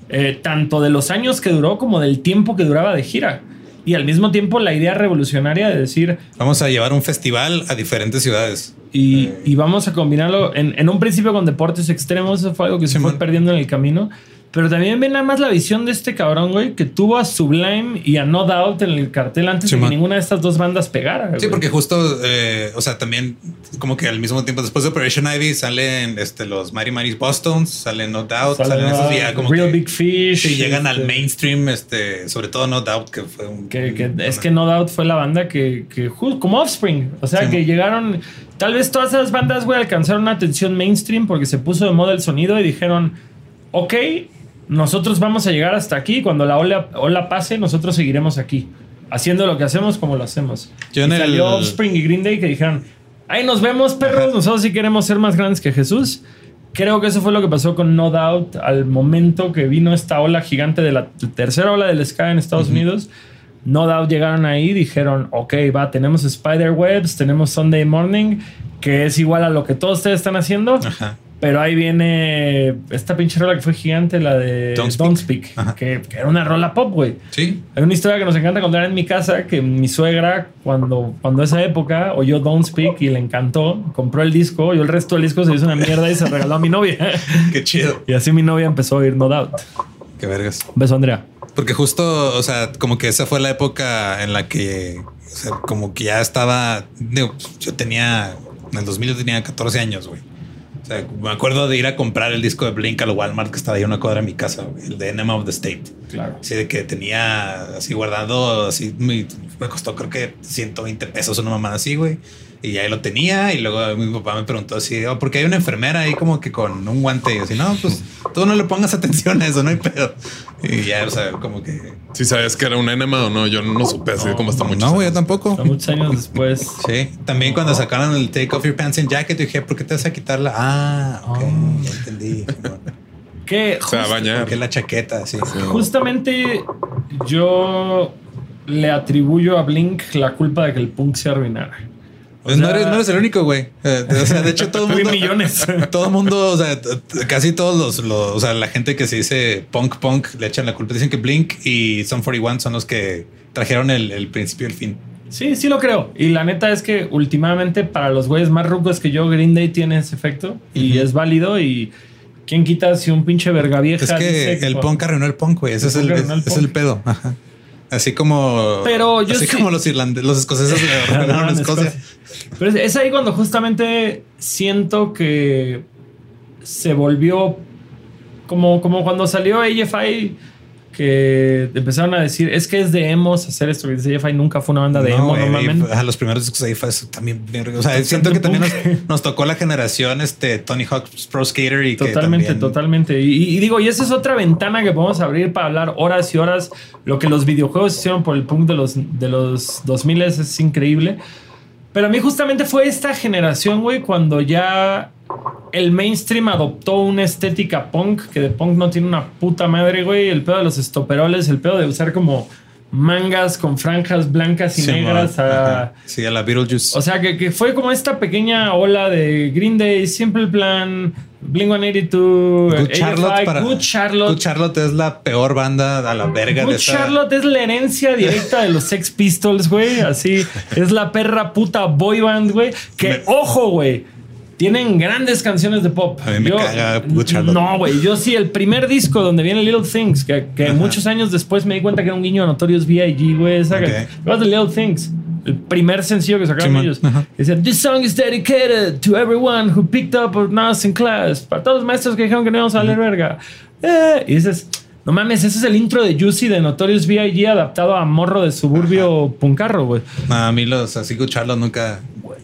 eh, tanto de los años que duró como del tiempo que duraba de gira. Y al mismo tiempo la idea revolucionaria de decir, Vamos a llevar un festival a diferentes ciudades. y, y vamos a combinarlo en, en un principio con deportes extremos, eso fue algo que se fue perdiendo en el camino. Pero también ven nada más la visión de este cabrón, güey, que tuvo a Sublime y a No Doubt en el cartel antes de Simón. que ninguna de estas dos bandas pegara. Sí, güey. porque justo, eh, o sea, también como que al mismo tiempo después de Operation Ivy salen este, los Mighty Mighty Boston's, salen No Doubt, Sale, salen esos ya como Real que Big Fish. sí, llegan al este, mainstream, este, sobre todo No Doubt, que fue un... Que, que es que No Doubt fue la banda que, que como Offspring, o sea, Sí, que mo. llegaron, tal vez todas esas bandas, güey, alcanzaron una atención mainstream porque se puso de moda el sonido y dijeron, ok, nosotros vamos a llegar hasta aquí, cuando la ola, ola pase, nosotros seguiremos aquí, haciendo lo que hacemos como lo hacemos. Yo y el- salió Offspring y Green Day que dijeron, ahí nos vemos, perros, Ajá. nosotros sí queremos ser más grandes que Jesús. Creo que eso fue lo que pasó con No Doubt al momento que vino esta ola gigante de la tercera ola del Sky en Estados Unidos. No Doubt llegaron ahí y dijeron, ok, va, tenemos Spiderwebs, tenemos Sunday Morning, que es igual a lo que todos ustedes están haciendo, Ajá. Pero ahí viene esta pinche rola que fue gigante, la de Don't Don't Speak. Que, que era una rola pop, güey. Sí. Hay una historia que nos encanta contar en mi casa que mi suegra, cuando, cuando esa época oyó Don't Speak y le encantó, compró el disco y el resto del disco se hizo una mierda y se regaló a mi novia. *laughs* Qué chido. y así mi novia empezó a oír No Doubt. Qué vergas. Un beso, Andrea. Porque justo, o sea, como que esa fue la época en la que, o sea, como que ya estaba, digo, yo tenía, en el 2000 yo tenía 14 años, güey. Sea, me acuerdo de ir a comprar el disco de Blink al Walmart que estaba ahí a una cuadra de mi casa, el de Enema of the State. Claro. Así de que tenía así guardado, así me, me costó creo que 120 pesos una mamada así, güey. Y ahí lo tenía y luego mi papá me preguntó así, oh, porque hay una enfermera ahí como que con un guante y yo así, no, pues tú no le pongas atención a eso, no hay pedo. Y ya, o sea, como que... Si sabías que era un enema o no, yo no supe así como hasta mucho. No, güey, yo tampoco. Hasta muchos años después. Sí, también cuando sacaron el Take Off Your Pants and Jacket, dije, ¿por qué te vas a quitarla? Ah, ok, Oh. ya entendí. Que O sea, a bañar. Porque la chaqueta, sí. justamente yo le atribuyo a Blink la culpa de que el punk se arruinara. O no, eres, no eres el único, güey. Eh, o sea, de hecho, todo el *laughs* mundo. millones. *laughs* Todo el mundo, o sea, casi todos los, los- o sea, la gente que se dice punk punk le echan la culpa. Dicen que Blink y Son 41 son los que trajeron el, el principio y el fin. Sí, sí lo creo. Y la neta es que últimamente para los güeyes más rucos que yo, Green Day tiene ese efecto y es válido y ¿Quién quita si un pinche verga vieja Es que dice el punk arruinó el punk, güey. Ese El es el, es, el pedo. Ajá. Así como. Pero yo así sí- como los irlandeses, los escoceses *laughs* Escocia. Escocia. Pero es, es ahí cuando justamente siento que se volvió como, como cuando salió AFI que empezaron a decir es que es de emos hacer esto. Y dice, nunca fue una banda de emo, no güey, mamen. A los primeros discos fue eso también. O sea, siento que también nos, tocó la generación este Tony Hawk's Pro Skater y que Totalmente, también- totalmente. Y, y digo, y esa es otra ventana que podemos abrir para hablar horas y horas. Lo que los videojuegos hicieron por el punk de los, de los 2000 es increíble. Pero a mí justamente fue esta generación, güey, cuando ya el mainstream adoptó una estética punk, que de punk no tiene una puta madre, güey. El pedo de los estoperoles, el pedo de usar como mangas con franjas blancas y Sí, negras. mon. a- Ajá. Sí, a la Beetlejuice. o sea, que, que fue como esta pequeña ola de Green Day, Simple Plan, Blink 182, Good Charlotte para Good Charlotte. Good Charlotte es la peor banda a la verga Good de esa. Charlotte es la herencia directa de los Sex Pistols, güey. Así es la perra puta boy band, güey. Que, Me- ojo, güey. Tienen grandes canciones de pop. A mí me caga Charlotte. No, güey. Yo sí, el primer disco donde viene Little Things, que, muchos años después me di cuenta que era un guiño a Notorious B.I.G., güey. Esa Ok. What the Little Things. El primer sencillo que sacaron ellos. Dice, This song is dedicated to everyone who picked up us in class. Para todos los maestros que dijeron que no íbamos a leer verga. Eh, y dices, no mames, ese es el intro de Juicy de Notorious B.I.G. adaptado a morro de suburbio puncarro, güey. No, a mí los así Charlotte nunca.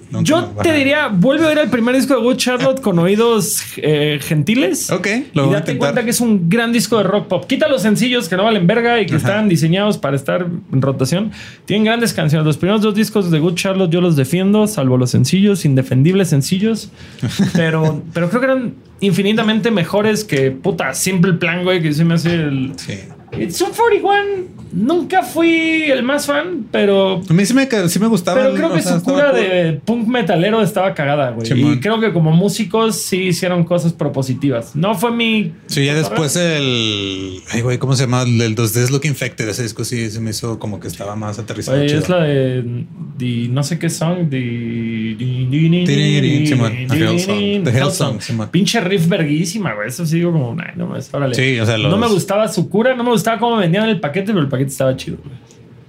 Nunca Yo te diría, vuelve a ver el primer disco de Good Charlotte con oídos eh, gentiles. Ok, lo y voy a date intentar. cuenta que es un gran disco de rock pop. Quita los sencillos que no valen verga y que Ajá. están diseñados para estar en rotación. Tienen grandes canciones. Los primeros dos discos de Good Charlotte yo los defiendo, salvo los sencillos, indefendibles sencillos. *laughs* pero, pero creo que eran infinitamente mejores que puta Simple Plan, güey, que se me hace el. Sí. It's un 41. Nunca fui el más fan, pero A mí sí me, sí me gustaba. pero creo que sea, su cura cool. de punk metalero estaba cagada, güey. Simón. Y creo que como músicos sí hicieron cosas propositivas. No fue mi. Sí, ya después el. Ay, güey, ¿cómo se llama? El del 2D's Look Infected. Ese disco sí se me hizo como que estaba más aterrizado. Oye, es la de, de no sé qué song. The. The Hell Song. Pinche riff verguísima, güey. Eso sí digo como, no más, órale. Sí, o sea, los- No me gustaba su cura, no me gustaba cómo vendían el paquete, pero el paquete estaba chido, güey.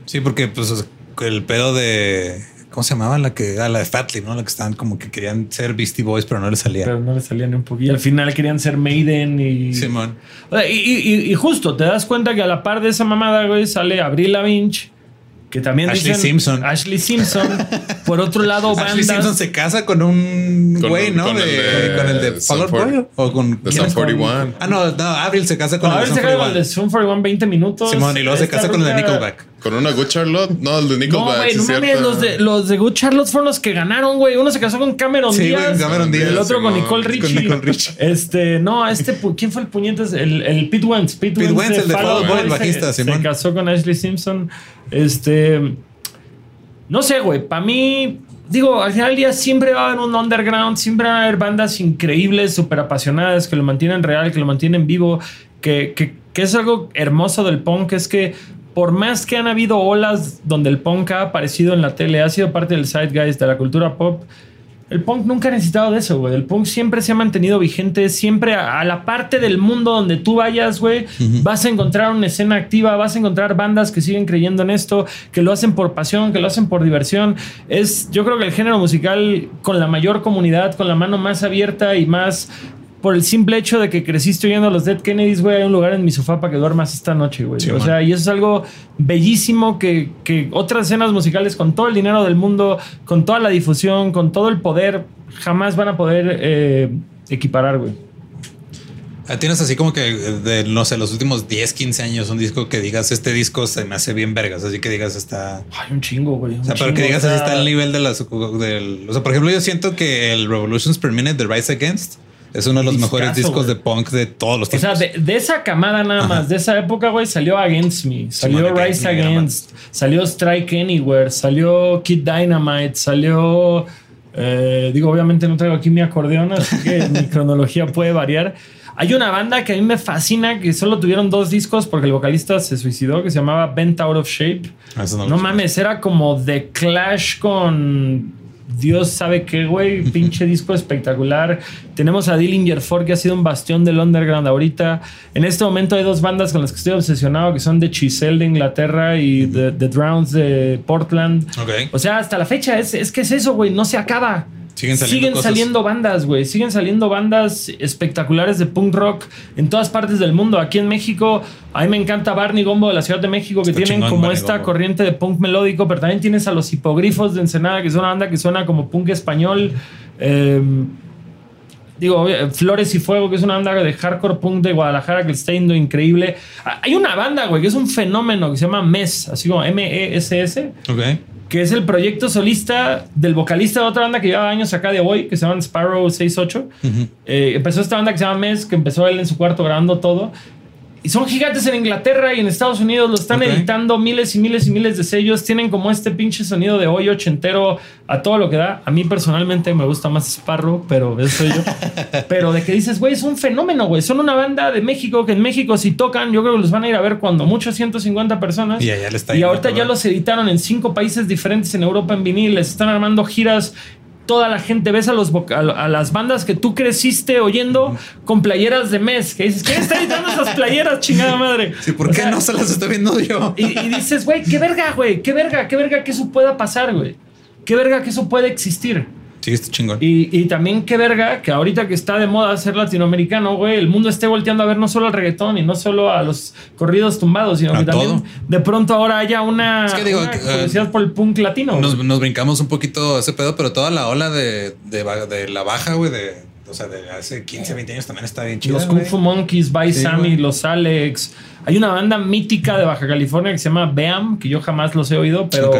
Sí, porque pues el pedo de. ¿Cómo se llamaba? La que. Ah, la de Fatley, ¿no? La que estaban como que querían ser Beastie Boys, pero no les salía. Pero no le salía ni un poquito. Y al final querían ser Maiden y. Simón. O sea, y, y- y justo te das cuenta que a la par de esa mamada, güey, sale Avril Lavinch, que también Ashley dicen- Simpson. Ashley Simpson. Por otro *laughs* lado, bandas. Ashley Simpson se casa con un Con- güey, ¿no? con de, el de con el de 40. Boy o con De ¿quién Sum es? 41. Ah, no, no, Avril se casa con a el de se Sum acaba el 41. de Zoom 41 20 minutos. Simón, y luego se casa con el de Nickelback. Con una Good Charlotte. No, el de No, Nickelback. güey, no mames, cierto. los de, los de Good Charlotte fueron los que ganaron, güey. Uno se casó con Cameron Sí, güey, Díaz. Cameron Díaz, El otro con Nicole con Richie. Nicole Richie. *laughs* Este, no, este, ¿quién fue el puñetas? El, el Pete Wentz. Pete, Pete Wentz, el de Fall Boy, el se- bajista, se, Simón. casó con Ashley Simpson. Este, no sé, güey. Para mí, digo, al final del día siempre va a haber un underground, siempre va a haber bandas increíbles, súper apasionadas, que lo mantienen real, que lo mantienen vivo, que, que, que es algo hermoso del punk, es que por más que han habido olas donde el punk ha aparecido en la tele, ha sido parte del zeitgeist de la cultura pop, el punk nunca ha necesitado de eso, güey. El punk siempre se ha mantenido vigente, siempre a, a la parte del mundo donde tú vayas, güey, vas a encontrar una escena activa, vas a encontrar bandas que siguen creyendo en esto, que lo hacen por pasión, que lo hacen por diversión. Es, yo creo que el género musical con la mayor comunidad, con la mano más abierta y más por el simple hecho de que creciste oyendo a los Dead Kennedys, güey, hay un lugar en mi sofá para que duermas esta noche, güey. Sí, o man. sea, y eso es algo bellísimo que, que otras escenas musicales con todo el dinero del mundo, con toda la difusión, con todo el poder, jamás van a poder eh, equiparar, güey. Ah, Tienes así como que de, no sé, los últimos 10, 15 años, un disco que digas, este disco se me hace bien vergas, así que digas, está... Hay un chingo, güey. O sea, pero que digas así está el nivel de las... Del, o sea, por ejemplo, yo siento que el Revolutions Per Minute de Rise Against es uno de los Discazo, mejores discos güey. de punk de todos los O tiempos. sea, de, de esa camada nada Ajá. más, de esa época, güey, salió Against Me, salió Rise Against salió Strike Anywhere, salió Kid Dynamite, salió. eh, digo, obviamente no traigo aquí mi acordeón, así que mi *laughs* cronología puede variar. Hay una banda que a mí me fascina que solo tuvieron dos discos porque el vocalista se suicidó, que se llamaba Bent Out of Shape. Ah, Eso No lo- mames, era como The Clash con Dios sabe qué, güey. *laughs* Pinche disco espectacular. Tenemos a Dillinger Ford, que ha sido un bastión del underground ahorita. En este momento hay dos bandas con las que estoy obsesionado, que son The Chisel de Inglaterra y The, The Drowns de Portland. Ok. O sea, hasta la fecha es, es que es eso, güey. No se acaba. Siguen saliendo Siguen saliendo bandas, güey. Siguen saliendo bandas espectaculares de punk rock en todas partes del mundo. Aquí en México, a mí me encanta Barney Gombo de la Ciudad de México, que Está tienen chingón como Barney esta Gombo. corriente de punk melódico, pero también tienes a los hipogrifos de Ensenada, que es una banda que suena como punk español. Eh, Digo, Flores y Fuego, que es una banda de hardcore punk de Guadalajara que está yendo increíble. Hay una banda, güey, que es un fenómeno que se llama MES, así como M-E-S-S, Ok. Que es el proyecto solista del vocalista de otra banda que lleva años acá de hoy, que se llama Sparrow 68. Eh, empezó esta banda que se llama Mes, que empezó él en su cuarto grabando todo. Y son gigantes en Inglaterra y en Estados Unidos, lo están editando miles y miles y miles de sellos. Tienen como este pinche sonido de hoy ochentero a todo lo que da. A mí personalmente me gusta más Sparrow, pero eso soy yo. *laughs* pero de que dices, güey, es un fenómeno, güey. Son una banda de México que en México si tocan, yo creo que los van a ir a ver cuando mucho 150 personas. Y allá le está Y ahorita ya los editaron en cinco países diferentes en Europa en vinil. Les están armando giras. Toda la gente, ves a, los a a las bandas que tú creciste oyendo con playeras de mes. Que dices, ¿quién está editando esas playeras, chingada madre? Sí, ¿por O qué sea, no se las estoy viendo yo? Y, y dices, güey, qué verga, güey, qué verga, qué verga que eso pueda pasar, güey. Qué verga que eso puede existir. Sí, está chingón. Y, y también qué verga que ahorita que está de moda ser latinoamericano, güey, el mundo esté volteando a ver no solo al reggaetón y no solo a los corridos tumbados, sino A que también de pronto ahora haya una, Es que digo, una eh, curiosidad por el punk latino. Nos, nos brincamos un poquito ese pedo, pero toda la ola de, de, de la baja, güey, de, o sea, de hace 15, 20 años también está bien chido. los Kung Fu Monkeys, By Sí, Sammy, los Alex. Hay una banda mítica de Baja California que se llama Beam, que yo jamás los he oído, pero,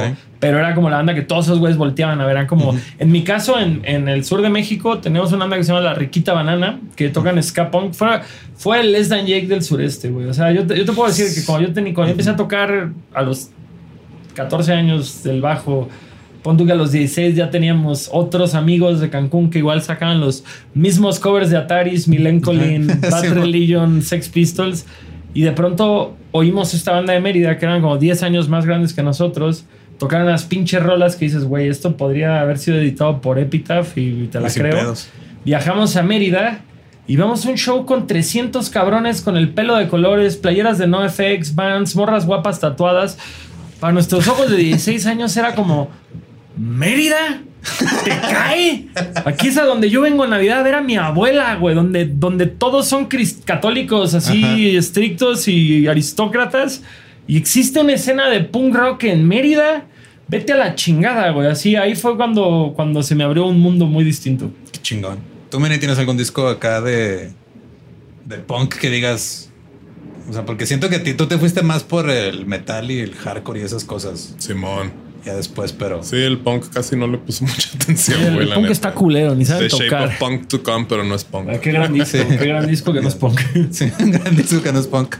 pero era como la banda que todos esos güeyes volteaban a ver. Eran como, en mi caso, en, en el sur de México, tenemos una banda que se llama La Riquita Banana, que tocan ska punk. Fue, fue el Les Dan Jake del sureste, güey. O sea, yo te, yo te puedo decir que cuando yo, teni- cuando yo empecé a tocar a los 14 años del bajo. Pon tú que a los 16 ya teníamos otros amigos de Cancún que igual sacaban los mismos covers de Ataris, Milencolin, *laughs* Bad Sí, Religion, Sex Pistols. Y de pronto oímos esta banda de Mérida, que eran como 10 años más grandes que nosotros. Tocaron las pinches rolas que dices, güey, esto podría haber sido editado por Epitaph y te la creo. pedos. Viajamos a Mérida y vemos un show con 300 cabrones con el pelo de colores, playeras de NoFX, bands, morras guapas tatuadas. Para nuestros ojos de 16 años era como, ¿Mérida? ¿Te cae? Aquí es a donde yo vengo en Navidad a ver a mi abuela, güey, donde, donde todos son católicos así Ajá. estrictos y aristócratas. Y existe una escena de punk rock en Mérida. Vete a la chingada, güey. Así ahí fue cuando, cuando se me abrió un mundo muy distinto. Qué chingón. ¿Tú, Meni, tienes algún disco acá de, de punk que digas? O sea, porque siento que a ti tú te fuiste más por el metal y el hardcore y esas cosas Simón. Ya después, pero Sí, el punk casi no le puso *laughs* mucha atención, el güey. la punk neta. está culero, ni sabe The Shape tocar. of Punk to Come, pero no es punk. Ah, Qué gran disco, Sí. qué gran disco que nos ponga. *laughs* sí, un gran disco que no es punk.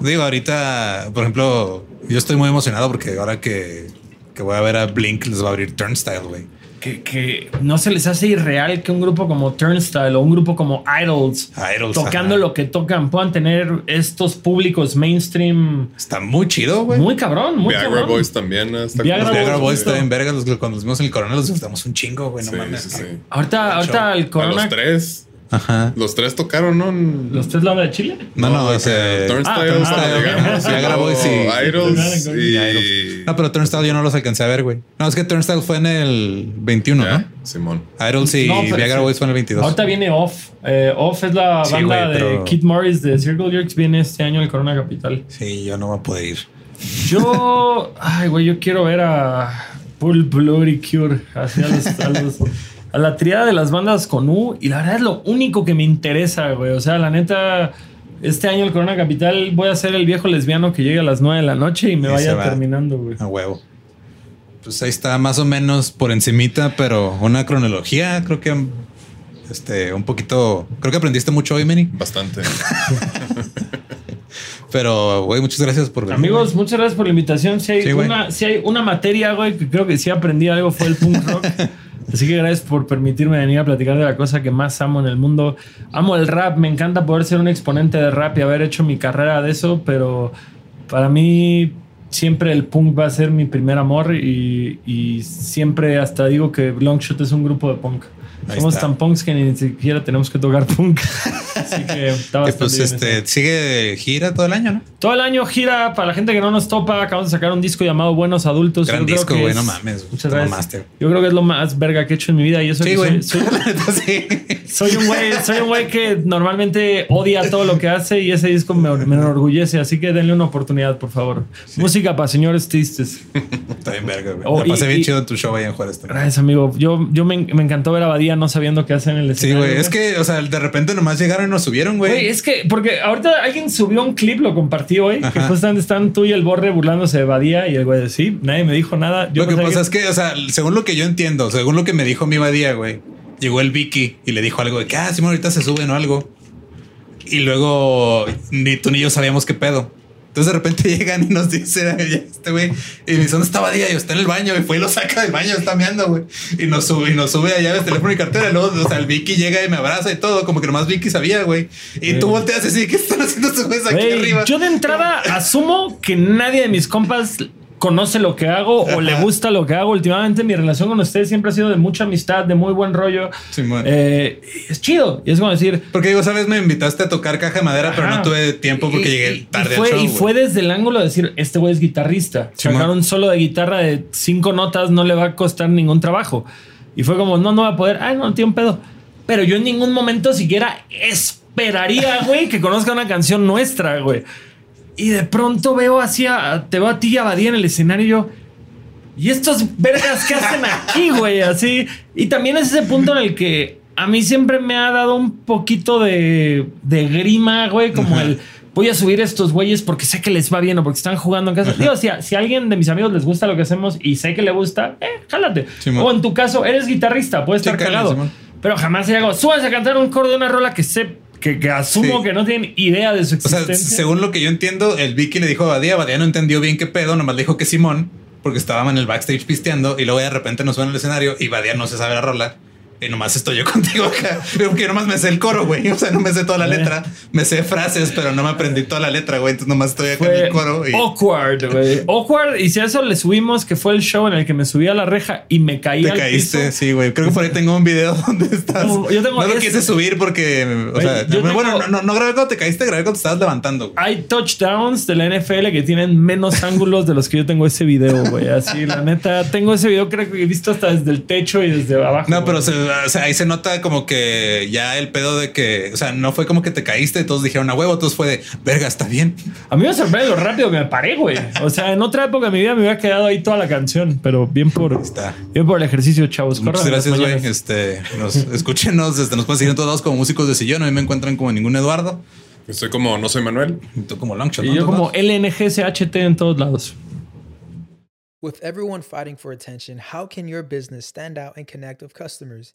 Digo, ahorita, por ejemplo, yo estoy muy emocionado porque ahora que, que voy a ver a Blink les va a abrir Turnstile, güey. Que, que no se les hace irreal que un grupo como Turnstile o un grupo como Idols, Idols, tocando ajá. lo que tocan, puedan tener estos públicos mainstream Está muy chido, güey. muy cabrón, muy Viagra cabrón. Boys también. Está Viagra Los cool. Viagra Boys, Boys está en verga. Los, cuando los vimos en el coronel los disfrutamos un chingo, güey. No Sí, mames. sí, sí. Ahorita, ahorita el A Corona. los tres. Ajá. Los tres tocaron, ¿no? ¿Los tres la banda de Chile? No, no, güey, ese. Turnstile, Ah, Turnstile, ok. llegamos, y Viagra luego Boys y- Idols y y... Idols. No, pero Turnstile yo no los alcancé a ver, güey. No, es que Turnstile fue en el 21, Ya, ¿no? Simón. Idols y No, Viagra sí. Boys fue en el 22. Ahorita viene Off. Eh, Off es la Sí, banda de Kid Morris de Circle Jerks. Viene este año el Corona Capital. Sí, yo no voy a poder ir. Yo, *laughs* ay, güey, yo quiero ver a Full Bloody Cure, así a, los- a los- *laughs* a la triada de las bandas con U, y la verdad es lo único que me interesa, güey. O sea, la neta, este año el Corona Capital voy a ser el viejo lesbiano que llegue a las 9 de la noche y me Y vaya va. terminando, güey. A huevo. Pues ahí está más o menos por encimita, pero una cronología, creo que este, un poquito, creo que aprendiste mucho hoy, Meni. Bastante. *laughs* Pero, güey, muchas gracias por venir. Amigos, muchas gracias por la invitación. Si hay, Sí, una, si hay una materia, güey, que creo que sí aprendí algo fue el punk rock. *laughs* Así que gracias por permitirme venir a platicar de la cosa que más amo en el mundo. Amo el rap, me encanta poder ser un exponente de rap y haber hecho mi carrera de eso, pero para mí siempre el punk va a ser mi primer amor y, y siempre hasta digo que Longshot es un grupo de punk. Ahí Somos está. tan punks que ni siquiera tenemos que tocar punk. *laughs* Así que está bastante pues bien este eso. sigue gira todo el año, ¿no? Todo el año gira para la gente que no nos topa. Acabamos de sacar un disco llamado Buenos Adultos. Gran Yo creo disco, que güey, es- no mames, Muchas gracias. Yo creo que es lo más verga que he hecho en mi vida y eso Sí, güey. soy, soy- *laughs* sí. soy un güey, soy un güey que normalmente odia todo lo que hace y ese disco me, me enorgullece. Así que denle una oportunidad, por favor. Música para señores tristes. Está bien verga, güey. Oh, pasé y- bien y- chido tu show ahí en Juárez también. Gracias, amigo. Yo, yo me, me encantó ver a Badía no sabiendo qué hacer en el Sí, escenario. güey. Es que, o sea, de repente nomás llegaron y nos subieron, Güey, güey. es que, porque ahorita alguien subió un clip, lo compartí hoy, que Ajá. justamente están tú y el Borre burlándose de Badía y el güey de sí, nadie me dijo nada. Yo Lo que pasa es que, o sea, según lo que yo entiendo, según lo que me dijo mi badía, güey, llegó el Vicky y le dijo algo de que, ah, Simón, ahorita se suben o algo. Y luego ni tú ni yo sabíamos qué pedo. Entonces de repente *laughs* llegan y nos dice "Oye, este güey, y me dice, ¿dónde está Badía? Y yo, está en el baño, y fue y lo saca del baño, está meando, güey. Y nos sube, y nos sube a llaves, teléfono y cartera. Y luego, o sea, el Vicky llega y me abraza y todo, como que nomás Vicky sabía, güey. Y tú volteas así, ¿qué están haciendo estos güeyes aquí arriba? yo de entrada asumo que nadie de mis compas conoce lo que hago o le Ajá. gusta lo que hago. Últimamente mi relación con ustedes siempre ha sido de mucha amistad, de muy buen rollo. Simón. Eh, es chido. Y es como decir, Porque digo, sabes, me invitaste a tocar caja de madera, pero Ajá. no tuve tiempo porque Y- llegué tarde y fue, al show. y fue desde el ángulo de decir, este güey es guitarrista. Simón. Sacar un solo de guitarra de cinco notas no le va a costar ningún trabajo. Y fue como, no, no va a poder. Ay, no, tiene un pedo. Pero yo en ningún momento siquiera esperaría, güey, que conozca una canción nuestra, güey. Y de pronto veo así, a- te veo a ti y a Badía en el escenario y yo... ¿Y estos vergas qué hacen aquí, güey? Así. Y también es ese punto en el que a mí siempre me ha dado un poquito de, de grima, güey, como Ajá. el voy a subir a estos güeyes porque sé que les va bien o porque están jugando en casa. Digo, si a, si a alguien de mis amigos les gusta lo que hacemos y sé que le gusta, eh, jálate. O en tu caso, eres guitarrista, puedes Sí, estar cagado. Pero jamás se hago, a cantar un coro de una rola que sé, que, que asumo Sí. que no tienen idea de su O sea, existencia. según lo que yo entiendo, el Vicky le dijo a Badía, Badía no entendió bien qué pedo, nomás le dijo que Simón, porque estábamos en el backstage pisteando y luego de repente nos suena el escenario y Badía no se sabe la rola. Y nomás estoy yo *laughs* contigo acá. Porque nomás me sé el coro, güey. O sea, no me sé toda la Eh. letra. Me sé frases, pero no me aprendí toda la letra, güey. Entonces nomás estoy acá en el coro. Y awkward, güey. *laughs* Awkward. Y si a eso le subimos, que fue el show en el que me subí a la reja y me caí te al caíste. piso. Sí, güey. Creo que por ahí tengo un video *laughs* donde estás. No, yo tengo no lo quise subir porque, o Güey, sea, yo bueno, tengo- no, no, no grabé cuando te caíste, grabé cuando te estabas levantando. Hay touchdowns de la NFL que tienen menos ángulos de los que yo tengo ese video, güey. Así, la neta, tengo ese video creo que he visto hasta desde el techo y desde abajo. No, pero se- o sea, ahí se nota como que ya el pedo de que, o sea, no fue como que te caíste y todos dijeron a huevo, todos fue de verga, está bien. A mí me sorprende lo rápido que me paré, güey. O sea, en otra época de mi vida me hubiera quedado ahí toda la canción, pero bien por, Está. bien por el ejercicio, chavos. Muchas Corran gracias, güey. Este, nos, *laughs* escúchenos, este, nos pueden seguir en todos lados como músicos de sillón. A mí me encuentran como ningún Eduardo. Soy como no soy Manuel. Y tú como Longshot. Y ¿no? yo como. LNGCHT en todos lados. With everyone fighting for attention, how can your business stand out and connect with customers?